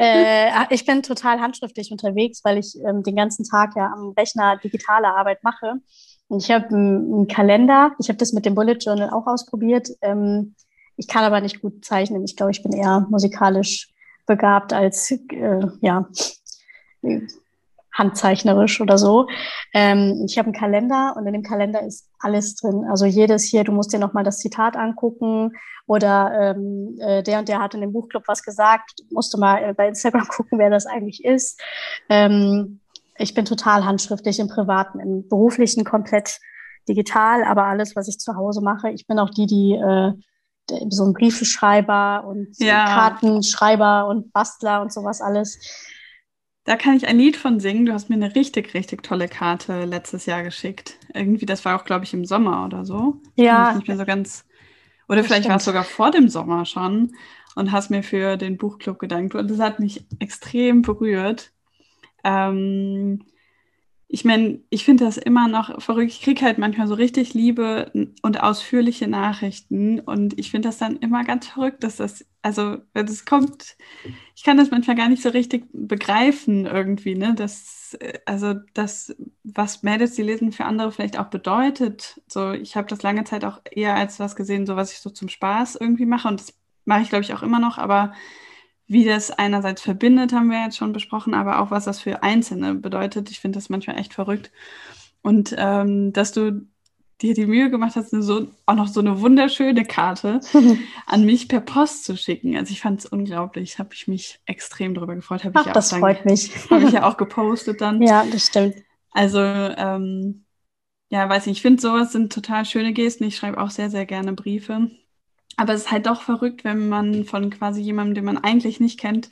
äh, ich bin total handschriftlich unterwegs, weil ich ähm, den ganzen Tag ja am Rechner digitale Arbeit mache. Und ich habe einen Kalender. Ich habe das mit dem Bullet Journal auch ausprobiert. Ähm, ich kann aber nicht gut zeichnen. Ich glaube, ich bin eher musikalisch begabt als äh, ja handzeichnerisch oder so. Ähm, ich habe einen Kalender und in dem Kalender ist alles drin. Also jedes hier, du musst dir nochmal das Zitat angucken oder ähm, äh, der und der hat in dem Buchclub was gesagt. Musst du mal äh, bei Instagram gucken, wer das eigentlich ist. Ähm, ich bin total handschriftlich im Privaten, im Beruflichen komplett digital, aber alles, was ich zu Hause mache, ich bin auch die, die äh, so ein Briefeschreiber und ja. Kartenschreiber und Bastler und sowas alles. Da kann ich ein Lied von singen. Du hast mir eine richtig, richtig tolle Karte letztes Jahr geschickt. Irgendwie, das war auch, glaube ich, im Sommer oder so. Ja. Ich nicht mehr so ganz. Oder vielleicht war es sogar vor dem Sommer schon und hast mir für den Buchclub gedankt. Und das hat mich extrem berührt. Ähm, ich meine, ich finde das immer noch verrückt. Ich kriege halt manchmal so richtig liebe und ausführliche Nachrichten. Und ich finde das dann immer ganz verrückt, dass das, also, das kommt, ich kann das manchmal gar nicht so richtig begreifen irgendwie, ne? Das, also das, was Mädels, die lesen, für andere vielleicht auch bedeutet. So, ich habe das lange Zeit auch eher als was gesehen, so was ich so zum Spaß irgendwie mache. Und das mache ich, glaube ich, auch immer noch, aber wie das einerseits verbindet, haben wir jetzt schon besprochen, aber auch was das für Einzelne bedeutet. Ich finde das manchmal echt verrückt. Und ähm, dass du dir die Mühe gemacht hast, so, auch noch so eine wunderschöne Karte an mich per Post zu schicken. Also ich fand es unglaublich, habe ich mich extrem darüber gefreut. Ach, ich das dann, freut mich. Habe ich ja auch gepostet dann. Ja, das stimmt. Also ähm, ja, weiß nicht, ich finde sowas sind total schöne Gesten. Ich schreibe auch sehr, sehr gerne Briefe. Aber es ist halt doch verrückt, wenn man von quasi jemandem, den man eigentlich nicht kennt,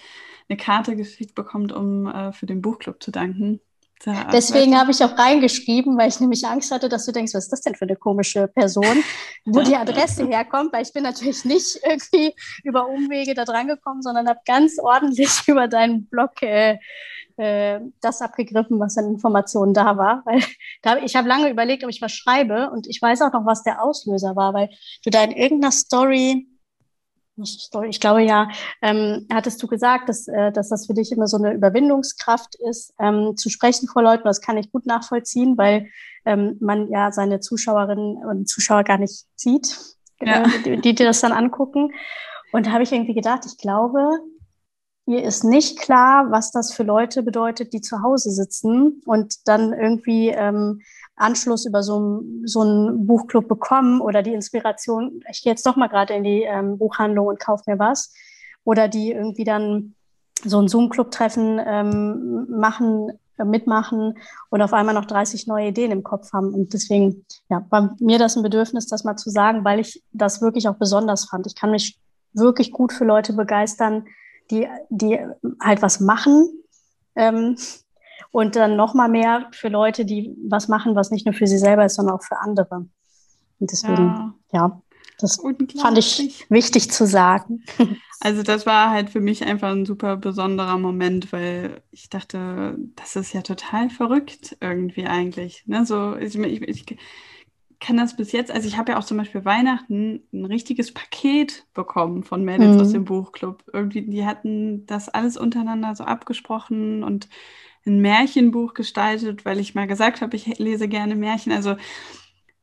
eine Karte geschickt bekommt, um äh, für den Buchclub zu danken. Da, Deswegen habe ich auch reingeschrieben, weil ich nämlich Angst hatte, dass du denkst, was ist das denn für eine komische Person, wo die Adresse herkommt, weil ich bin natürlich nicht irgendwie über Umwege da dran gekommen, sondern habe ganz ordentlich über deinen Blog äh, äh, das abgegriffen, was an Informationen da war. Weil da, ich habe lange überlegt, ob ich was schreibe und ich weiß auch noch, was der Auslöser war, weil du da in irgendeiner Story, ich glaube ja, ähm, hattest du gesagt, dass, äh, dass das für dich immer so eine Überwindungskraft ist, ähm, zu sprechen vor Leuten. Das kann ich gut nachvollziehen, weil ähm, man ja seine Zuschauerinnen und Zuschauer gar nicht sieht, ja. äh, die, die dir das dann angucken. Und da habe ich irgendwie gedacht, ich glaube, mir ist nicht klar, was das für Leute bedeutet, die zu Hause sitzen und dann irgendwie ähm, Anschluss über so, so einen Buchclub bekommen oder die Inspiration, ich gehe jetzt doch mal gerade in die ähm, Buchhandlung und kaufe mir was. Oder die irgendwie dann so ein Zoom-Club-Treffen ähm, machen, äh, mitmachen und auf einmal noch 30 neue Ideen im Kopf haben. Und deswegen ja, war mir das ein Bedürfnis, das mal zu sagen, weil ich das wirklich auch besonders fand. Ich kann mich wirklich gut für Leute begeistern, die, die halt was machen. Ähm, und dann noch mal mehr für Leute, die was machen, was nicht nur für sie selber ist, sondern auch für andere. Und deswegen, ja, ja das fand ich wichtig zu sagen. Also das war halt für mich einfach ein super besonderer Moment, weil ich dachte, das ist ja total verrückt irgendwie eigentlich. Ne? So, ich, ich, ich kann das bis jetzt, also ich habe ja auch zum Beispiel Weihnachten ein richtiges Paket bekommen von Mädels mhm. aus dem Buchclub. Irgendwie, die hatten das alles untereinander so abgesprochen und ein Märchenbuch gestaltet, weil ich mal gesagt habe, ich lese gerne Märchen. Also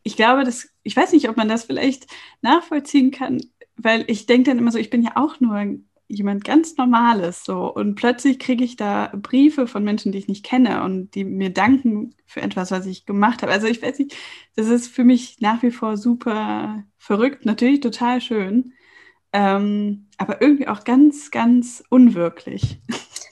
ich glaube, dass, ich weiß nicht, ob man das vielleicht nachvollziehen kann, weil ich denke dann immer so, ich bin ja auch nur jemand ganz Normales so und plötzlich kriege ich da Briefe von Menschen, die ich nicht kenne und die mir danken für etwas, was ich gemacht habe. Also ich weiß nicht, das ist für mich nach wie vor super verrückt, natürlich total schön, ähm, aber irgendwie auch ganz, ganz unwirklich.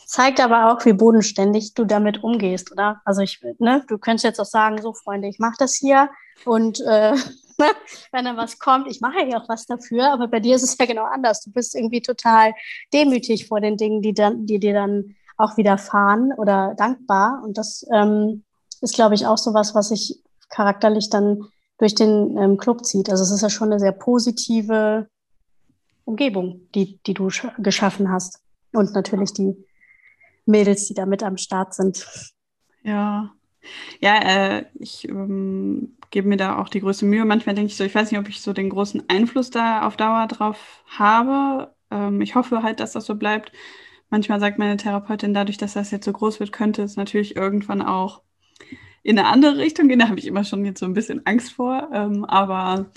zeigt aber auch, wie bodenständig du damit umgehst, oder? Also ich, ne, du könntest jetzt auch sagen, so Freunde, ich mache das hier und äh, wenn dann was kommt, ich mache ja auch was dafür, aber bei dir ist es ja genau anders. Du bist irgendwie total demütig vor den Dingen, die, dann, die dir dann auch widerfahren oder dankbar. Und das ähm, ist, glaube ich, auch so was, was sich charakterlich dann durch den ähm, Club zieht. Also es ist ja schon eine sehr positive Umgebung, die, die du geschaffen hast. Und natürlich die Mädels, die da mit am Start sind. Ja. Ja, äh, ich ähm, gebe mir da auch die größte Mühe. Manchmal denke ich so, ich weiß nicht, ob ich so den großen Einfluss da auf Dauer drauf habe. Ähm, ich hoffe halt, dass das so bleibt. Manchmal sagt meine Therapeutin, dadurch, dass das jetzt so groß wird, könnte es natürlich irgendwann auch in eine andere Richtung gehen. Da habe ich immer schon jetzt so ein bisschen Angst vor. Ähm, aber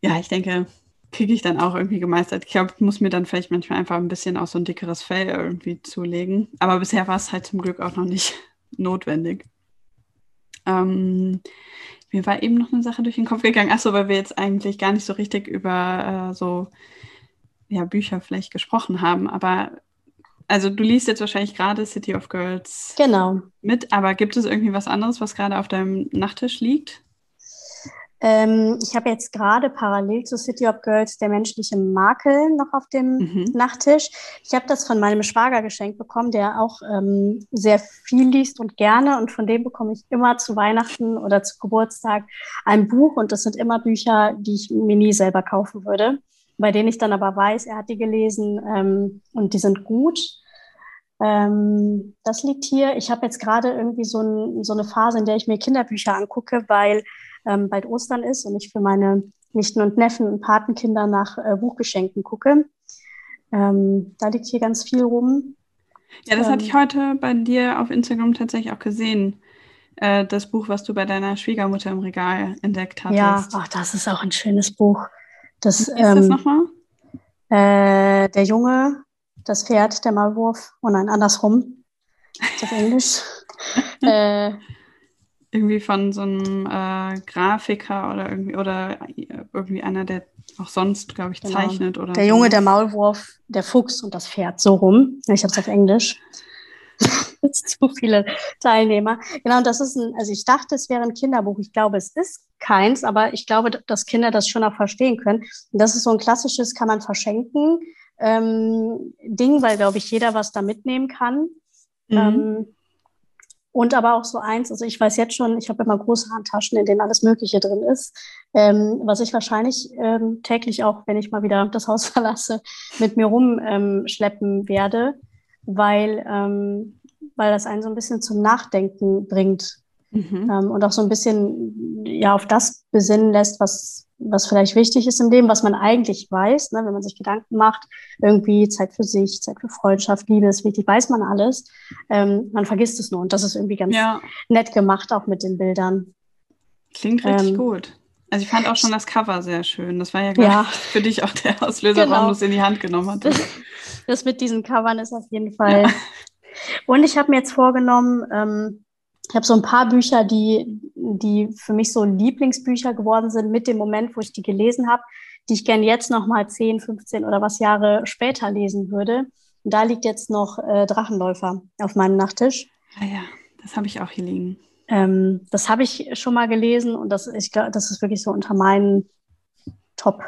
ja, ich denke, kriege ich dann auch irgendwie gemeistert. Ich glaube, ich muss mir dann vielleicht manchmal einfach ein bisschen auch so ein dickeres Fell irgendwie zulegen. Aber bisher war es halt zum Glück auch noch nicht notwendig. Ähm, mir war eben noch eine Sache durch den Kopf gegangen. Achso, weil wir jetzt eigentlich gar nicht so richtig über äh, so ja, Bücher vielleicht gesprochen haben. Aber also du liest jetzt wahrscheinlich gerade City of Girls genau. mit, aber gibt es irgendwie was anderes, was gerade auf deinem Nachttisch liegt? Ähm, ich habe jetzt gerade parallel zu City of Girls der menschliche Makel noch auf dem mhm. Nachttisch. Ich habe das von meinem Schwager geschenkt bekommen, der auch ähm, sehr viel liest und gerne. Und von dem bekomme ich immer zu Weihnachten oder zu Geburtstag ein Buch. Und das sind immer Bücher, die ich mir nie selber kaufen würde, bei denen ich dann aber weiß, er hat die gelesen ähm, und die sind gut. Ähm, das liegt hier. Ich habe jetzt gerade irgendwie so, ein, so eine Phase, in der ich mir Kinderbücher angucke, weil ähm, bald Ostern ist und ich für meine Nichten und Neffen und Patenkinder nach äh, Buchgeschenken gucke. Ähm, da liegt hier ganz viel rum. Ja, das ähm, hatte ich heute bei dir auf Instagram tatsächlich auch gesehen. Äh, das Buch, was du bei deiner Schwiegermutter im Regal entdeckt hast. Ja, ach, das ist auch ein schönes Buch. Das, ist das ähm, nochmal? Äh, der Junge, das Pferd, der Maulwurf. Oh nein, andersrum. Auf Englisch. äh, irgendwie von so einem äh, Grafiker oder irgendwie oder irgendwie einer, der auch sonst, glaube ich, genau. zeichnet oder. Der Junge, der Maulwurf, der Fuchs und das Pferd, so rum. Ich habe es auf Englisch. zu viele Teilnehmer. Genau, und das ist ein, also ich dachte, es wäre ein Kinderbuch. Ich glaube, es ist keins, aber ich glaube, dass Kinder das schon auch verstehen können. Und das ist so ein klassisches, kann man verschenken, ähm, Ding, weil, glaube ich, jeder was da mitnehmen kann. Mhm. Ähm, und aber auch so eins, also ich weiß jetzt schon, ich habe immer große Handtaschen, in denen alles Mögliche drin ist, ähm, was ich wahrscheinlich ähm, täglich auch, wenn ich mal wieder das Haus verlasse, mit mir rumschleppen ähm, werde, weil, ähm, weil das einen so ein bisschen zum Nachdenken bringt mhm. ähm, und auch so ein bisschen ja auf das besinnen lässt, was, was vielleicht wichtig ist im Leben, was man eigentlich weiß, ne, wenn man sich Gedanken macht, irgendwie Zeit für sich, Zeit für Freundschaft, Liebe ist wichtig, weiß man alles. Ähm, man vergisst es nur und das ist irgendwie ganz ja. nett gemacht, auch mit den Bildern. Klingt richtig ähm, gut. Also ich fand auch schon das Cover sehr schön. Das war ja, glaube ja. für dich auch der Auslöser, genau. warum du es in die Hand genommen hast. Das, das, mit diesen Covern ist auf jeden Fall. Ja. Und ich habe mir jetzt vorgenommen, ähm, ich habe so ein paar Bücher, die, die für mich so Lieblingsbücher geworden sind mit dem Moment, wo ich die gelesen habe, die ich gern jetzt noch mal 10, 15 oder was Jahre später lesen würde. Und da liegt jetzt noch äh, Drachenläufer auf meinem Nachttisch. Ah ja, das habe ich auch hier liegen. Ähm, das habe ich schon mal gelesen und das, ich glaube, das ist wirklich so unter meinen Top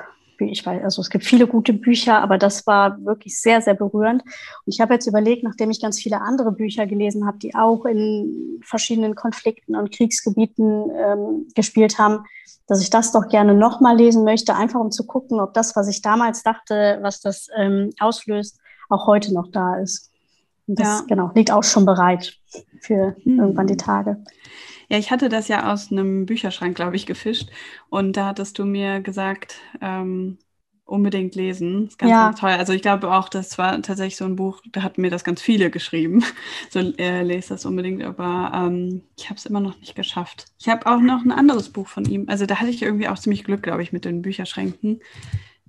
ich weiß, also es gibt viele gute Bücher, aber das war wirklich sehr, sehr berührend. Und ich habe jetzt überlegt, nachdem ich ganz viele andere Bücher gelesen habe, die auch in verschiedenen Konflikten und Kriegsgebieten ähm, gespielt haben, dass ich das doch gerne nochmal lesen möchte, einfach um zu gucken, ob das, was ich damals dachte, was das ähm, auslöst, auch heute noch da ist. Und das, ja. genau, liegt auch schon bereit für hm. irgendwann die Tage. Ja, ich hatte das ja aus einem Bücherschrank, glaube ich, gefischt. Und da hattest du mir gesagt, ähm, unbedingt lesen. Das ist ganz, ja. ganz toll. Also ich glaube auch, das war tatsächlich so ein Buch, da hatten mir das ganz viele geschrieben. So, äh, lese das unbedingt, aber ähm, ich habe es immer noch nicht geschafft. Ich habe auch noch ein anderes Buch von ihm. Also da hatte ich irgendwie auch ziemlich Glück, glaube ich, mit den Bücherschränken.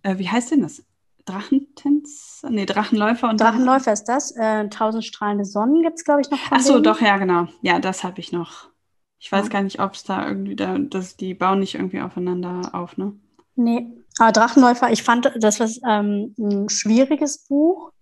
Äh, wie heißt denn das? Drachentänz? Nee, Drachenläufer und Drachenläufer ist das. Äh, Tausend strahlende Sonnen gibt es, glaube ich, noch. Ach so, doch, ja, genau. Ja, das habe ich noch. Ich weiß gar nicht, ob es da irgendwie, da, dass die bauen nicht irgendwie aufeinander auf, ne? Nee, aber Drachenläufer, ich fand das was ähm, ein schwieriges Buch,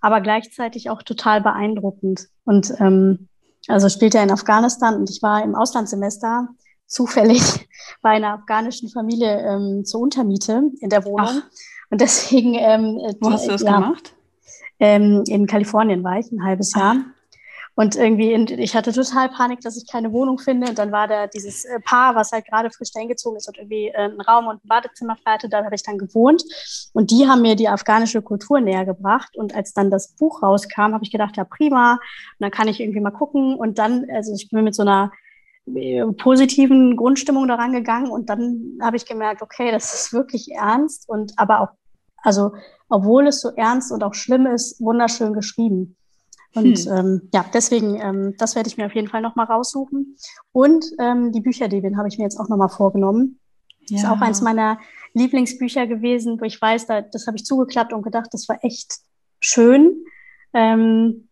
aber gleichzeitig auch total beeindruckend. Und ähm, also spielt er in Afghanistan und ich war im Auslandssemester zufällig bei einer afghanischen Familie ähm, zur Untermiete in der Wohnung. Ach. Und deswegen. Ähm, Wo hast du das ja, gemacht? Ähm, in Kalifornien war ich ein halbes Jahr. Ach. Und irgendwie, in, ich hatte total Panik, dass ich keine Wohnung finde. Und dann war da dieses äh, Paar, was halt gerade frisch eingezogen ist und irgendwie äh, einen Raum und ein Badezimmer frei Da habe ich dann gewohnt. Und die haben mir die afghanische Kultur näher gebracht. Und als dann das Buch rauskam, habe ich gedacht, ja prima. Und dann kann ich irgendwie mal gucken. Und dann, also ich bin mit so einer äh, positiven Grundstimmung daran gegangen. Und dann habe ich gemerkt, okay, das ist wirklich ernst und aber auch, also obwohl es so ernst und auch schlimm ist, wunderschön geschrieben. Und hm. ähm, ja, deswegen, ähm, das werde ich mir auf jeden Fall nochmal raussuchen. Und ähm, die Bücherdiebin habe ich mir jetzt auch nochmal vorgenommen. Ja. Ist auch eins meiner Lieblingsbücher gewesen, wo ich weiß, da, das habe ich zugeklappt und gedacht, das war echt schön. Ähm,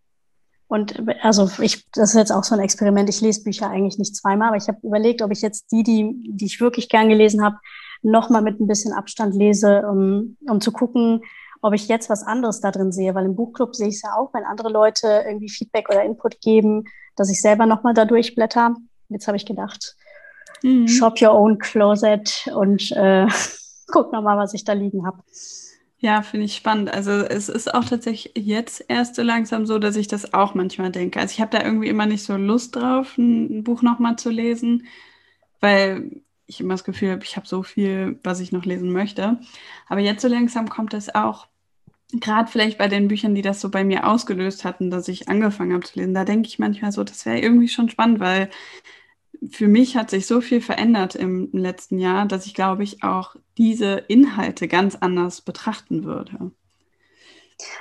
und also ich, das ist jetzt auch so ein Experiment. Ich lese Bücher eigentlich nicht zweimal, aber ich habe überlegt, ob ich jetzt die, die, die ich wirklich gern gelesen habe, nochmal mit ein bisschen Abstand lese, um, um zu gucken, ob ich jetzt was anderes da drin sehe, weil im Buchclub sehe ich es ja auch, wenn andere Leute irgendwie Feedback oder Input geben, dass ich selber nochmal da durchblätter. Jetzt habe ich gedacht, mhm. shop your own closet und äh, guck nochmal, was ich da liegen habe. Ja, finde ich spannend. Also es ist auch tatsächlich jetzt erst so langsam so, dass ich das auch manchmal denke. Also ich habe da irgendwie immer nicht so Lust drauf, ein Buch nochmal zu lesen, weil ich immer das Gefühl habe, ich habe so viel, was ich noch lesen möchte. Aber jetzt so langsam kommt das auch, gerade vielleicht bei den Büchern, die das so bei mir ausgelöst hatten, dass ich angefangen habe zu lesen, da denke ich manchmal so, das wäre irgendwie schon spannend, weil für mich hat sich so viel verändert im letzten Jahr, dass ich glaube ich auch diese Inhalte ganz anders betrachten würde.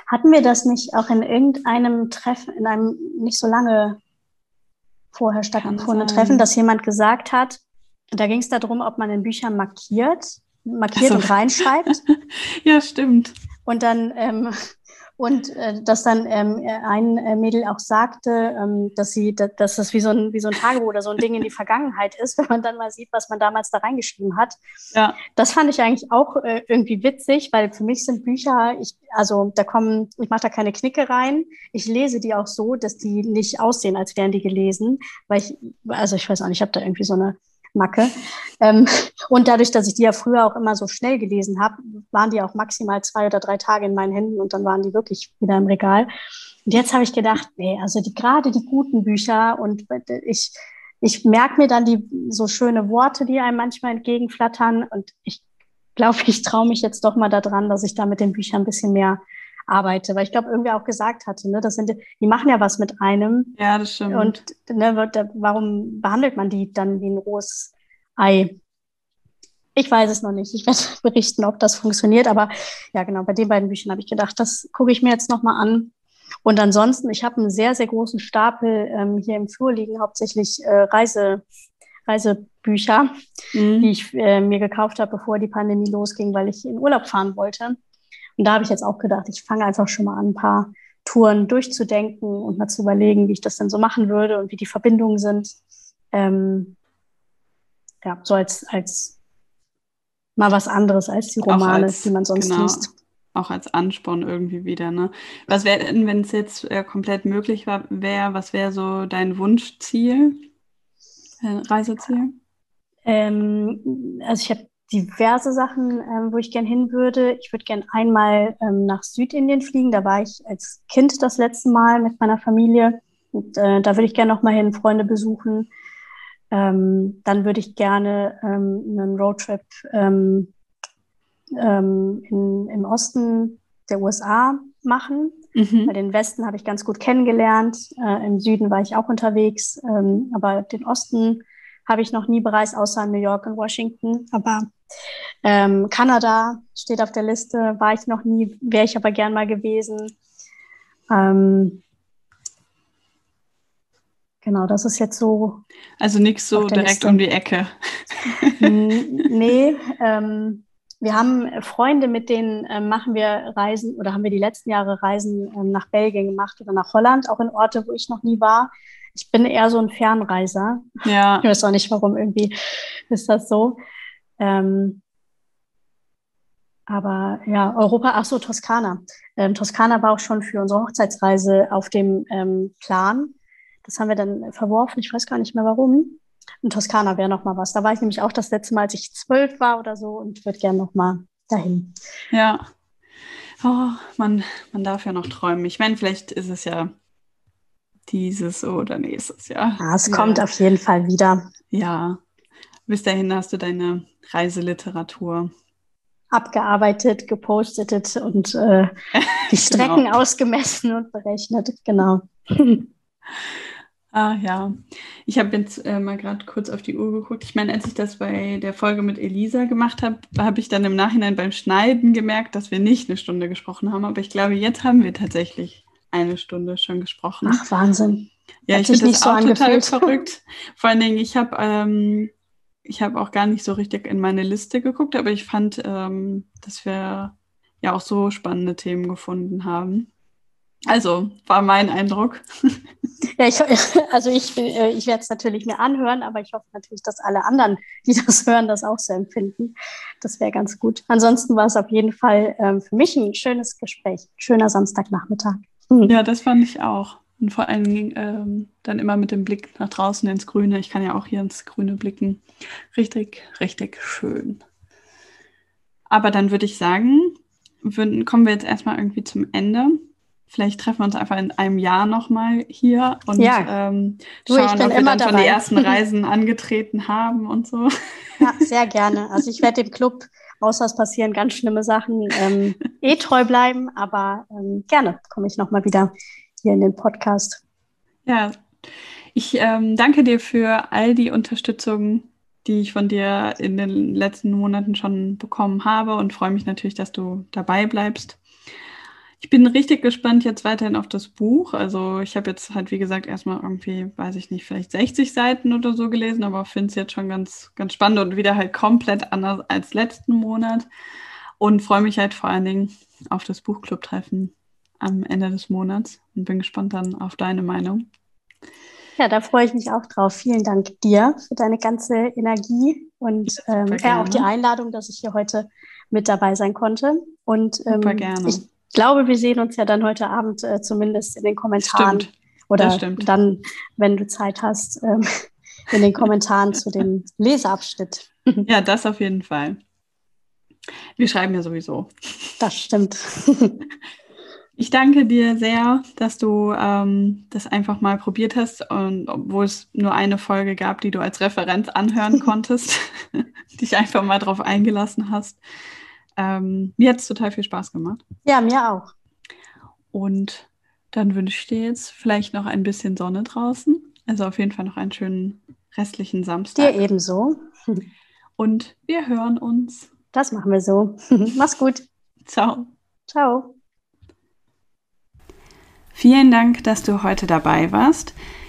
Hatten wir das nicht auch in irgendeinem Treffen, in einem nicht so lange vorher stattgefundenen Treffen, dass jemand gesagt hat, da ging es darum, ob man in Büchern markiert, markiert so. und reinschreibt. ja, stimmt. Und dann ähm, und äh, dass dann ähm, ein äh, Mädel auch sagte, ähm, dass sie, dass das wie so ein wie so ein Tagebuch oder so ein Ding in die Vergangenheit ist, wenn man dann mal sieht, was man damals da reingeschrieben hat. Ja. Das fand ich eigentlich auch äh, irgendwie witzig, weil für mich sind Bücher, ich also da kommen, ich mache da keine Knicke rein. Ich lese die auch so, dass die nicht aussehen, als wären die gelesen, weil ich also ich weiß auch nicht, ich habe da irgendwie so eine Macke. Ähm, und dadurch, dass ich die ja früher auch immer so schnell gelesen habe, waren die auch maximal zwei oder drei Tage in meinen Händen und dann waren die wirklich wieder im Regal. Und jetzt habe ich gedacht, nee, also die, gerade die guten Bücher und ich, ich merke mir dann die so schöne Worte, die einem manchmal entgegenflattern und ich glaube, ich traue mich jetzt doch mal daran, dass ich da mit den Büchern ein bisschen mehr arbeite, weil ich glaube, irgendwer auch gesagt hatte, ne, das sind, die machen ja was mit einem. Ja, das stimmt. Und ne, warum behandelt man die dann wie ein rohes Ei? Ich weiß es noch nicht. Ich werde berichten, ob das funktioniert. Aber ja, genau, bei den beiden Büchern habe ich gedacht, das gucke ich mir jetzt nochmal an. Und ansonsten, ich habe einen sehr, sehr großen Stapel ähm, hier im Flur liegen, hauptsächlich äh, Reise, Reisebücher, mhm. die ich äh, mir gekauft habe, bevor die Pandemie losging, weil ich in Urlaub fahren wollte. Und da habe ich jetzt auch gedacht, ich fange einfach schon mal an, ein paar Touren durchzudenken und mal zu überlegen, wie ich das denn so machen würde und wie die Verbindungen sind. Ähm, ja, so als, als mal was anderes als die Romane, als, die man sonst genau, liest. Auch als Ansporn irgendwie wieder. Ne? Was wäre denn, wenn es jetzt äh, komplett möglich wäre, was wäre so dein Wunschziel, äh, Reiseziel? Ähm, also ich habe diverse Sachen, ähm, wo ich gern hin würde. Ich würde gern einmal ähm, nach Südindien fliegen. Da war ich als Kind das letzte Mal mit meiner Familie. Und äh, da würde ich gerne noch mal hin, Freunde besuchen. Ähm, dann würde ich gerne ähm, einen Roadtrip ähm, ähm, in, im Osten der USA machen. Mhm. Weil den Westen habe ich ganz gut kennengelernt. Äh, Im Süden war ich auch unterwegs. Aber den Osten habe ich noch nie bereist, außer New York und Washington. Aber ähm, Kanada steht auf der Liste, war ich noch nie, wäre ich aber gern mal gewesen. Ähm, genau, das ist jetzt so. Also nichts so direkt Liste. um die Ecke. nee, ähm, wir haben Freunde, mit denen äh, machen wir Reisen oder haben wir die letzten Jahre Reisen ähm, nach Belgien gemacht oder nach Holland, auch in Orte, wo ich noch nie war. Ich bin eher so ein Fernreiser. Ja. Ich weiß auch nicht, warum irgendwie ist das so. Ähm, Aber ja, Europa, ach so, Toskana. Ähm, Toskana war auch schon für unsere Hochzeitsreise auf dem ähm, Plan. Das haben wir dann verworfen. Ich weiß gar nicht mehr warum. Und Toskana wäre noch mal was. Da war ich nämlich auch das letzte Mal, als ich zwölf war oder so und würde gerne noch mal dahin. Ja. Oh, man, man darf ja noch träumen. Ich meine, vielleicht ist es ja dieses oder nächstes Jahr. Ja, es ja. kommt auf jeden Fall wieder. Ja. Bis dahin hast du deine Reiseliteratur abgearbeitet, gepostet und äh, die Strecken genau. ausgemessen und berechnet. Genau. ah ja, ich habe jetzt äh, mal gerade kurz auf die Uhr geguckt. Ich meine, als ich das bei der Folge mit Elisa gemacht habe, habe ich dann im Nachhinein beim Schneiden gemerkt, dass wir nicht eine Stunde gesprochen haben. Aber ich glaube, jetzt haben wir tatsächlich eine Stunde schon gesprochen. Ach, Wahnsinn. Ja, Hat ich finde das so auch total verrückt. Vor allen Dingen, ich habe ähm, ich habe auch gar nicht so richtig in meine Liste geguckt, aber ich fand, ähm, dass wir ja auch so spannende Themen gefunden haben. Also war mein Eindruck. Ja, ich, also ich, äh, ich werde es natürlich mir anhören, aber ich hoffe natürlich, dass alle anderen, die das hören, das auch so empfinden. Das wäre ganz gut. Ansonsten war es auf jeden Fall ähm, für mich ein schönes Gespräch, schöner Samstagnachmittag. Hm. Ja, das fand ich auch. Und vor allen Dingen ähm, dann immer mit dem Blick nach draußen ins Grüne. Ich kann ja auch hier ins Grüne blicken. Richtig, richtig schön. Aber dann würde ich sagen, würden, kommen wir jetzt erstmal irgendwie zum Ende. Vielleicht treffen wir uns einfach in einem Jahr nochmal hier und ja. ähm, schauen, du, ob wir dann dabei. schon die ersten Reisen angetreten haben und so. Ja, sehr gerne. Also ich werde dem Club, außer es passieren ganz schlimme Sachen, ähm, eh treu bleiben, aber ähm, gerne komme ich nochmal wieder hier in den Podcast. Ja, ich ähm, danke dir für all die Unterstützung, die ich von dir in den letzten Monaten schon bekommen habe und freue mich natürlich, dass du dabei bleibst. Ich bin richtig gespannt jetzt weiterhin auf das Buch. Also ich habe jetzt halt, wie gesagt, erstmal irgendwie, weiß ich nicht, vielleicht 60 Seiten oder so gelesen, aber finde es jetzt schon ganz, ganz spannend und wieder halt komplett anders als letzten Monat. Und freue mich halt vor allen Dingen auf das Buchclub-Treffen am Ende des Monats und bin gespannt dann auf deine Meinung. Ja, da freue ich mich auch drauf. Vielen Dank dir für deine ganze Energie und ähm, ja, auch die Einladung, dass ich hier heute mit dabei sein konnte. Und ähm, Super gerne. Ich glaube, wir sehen uns ja dann heute Abend äh, zumindest in den Kommentaren. Stimmt. Oder dann, wenn du Zeit hast, ähm, in den Kommentaren zu dem Leseabschnitt. Ja, das auf jeden Fall. Wir schreiben ja sowieso. Das stimmt. Ich danke dir sehr, dass du ähm, das einfach mal probiert hast und obwohl es nur eine Folge gab, die du als Referenz anhören konntest, dich einfach mal drauf eingelassen hast. Ähm, mir hat es total viel Spaß gemacht. Ja, mir auch. Und dann wünsche ich dir jetzt vielleicht noch ein bisschen Sonne draußen. Also auf jeden Fall noch einen schönen restlichen Samstag. Dir ebenso. Und wir hören uns. Das machen wir so. Mach's gut. Ciao. Ciao. Vielen Dank, dass du heute dabei warst.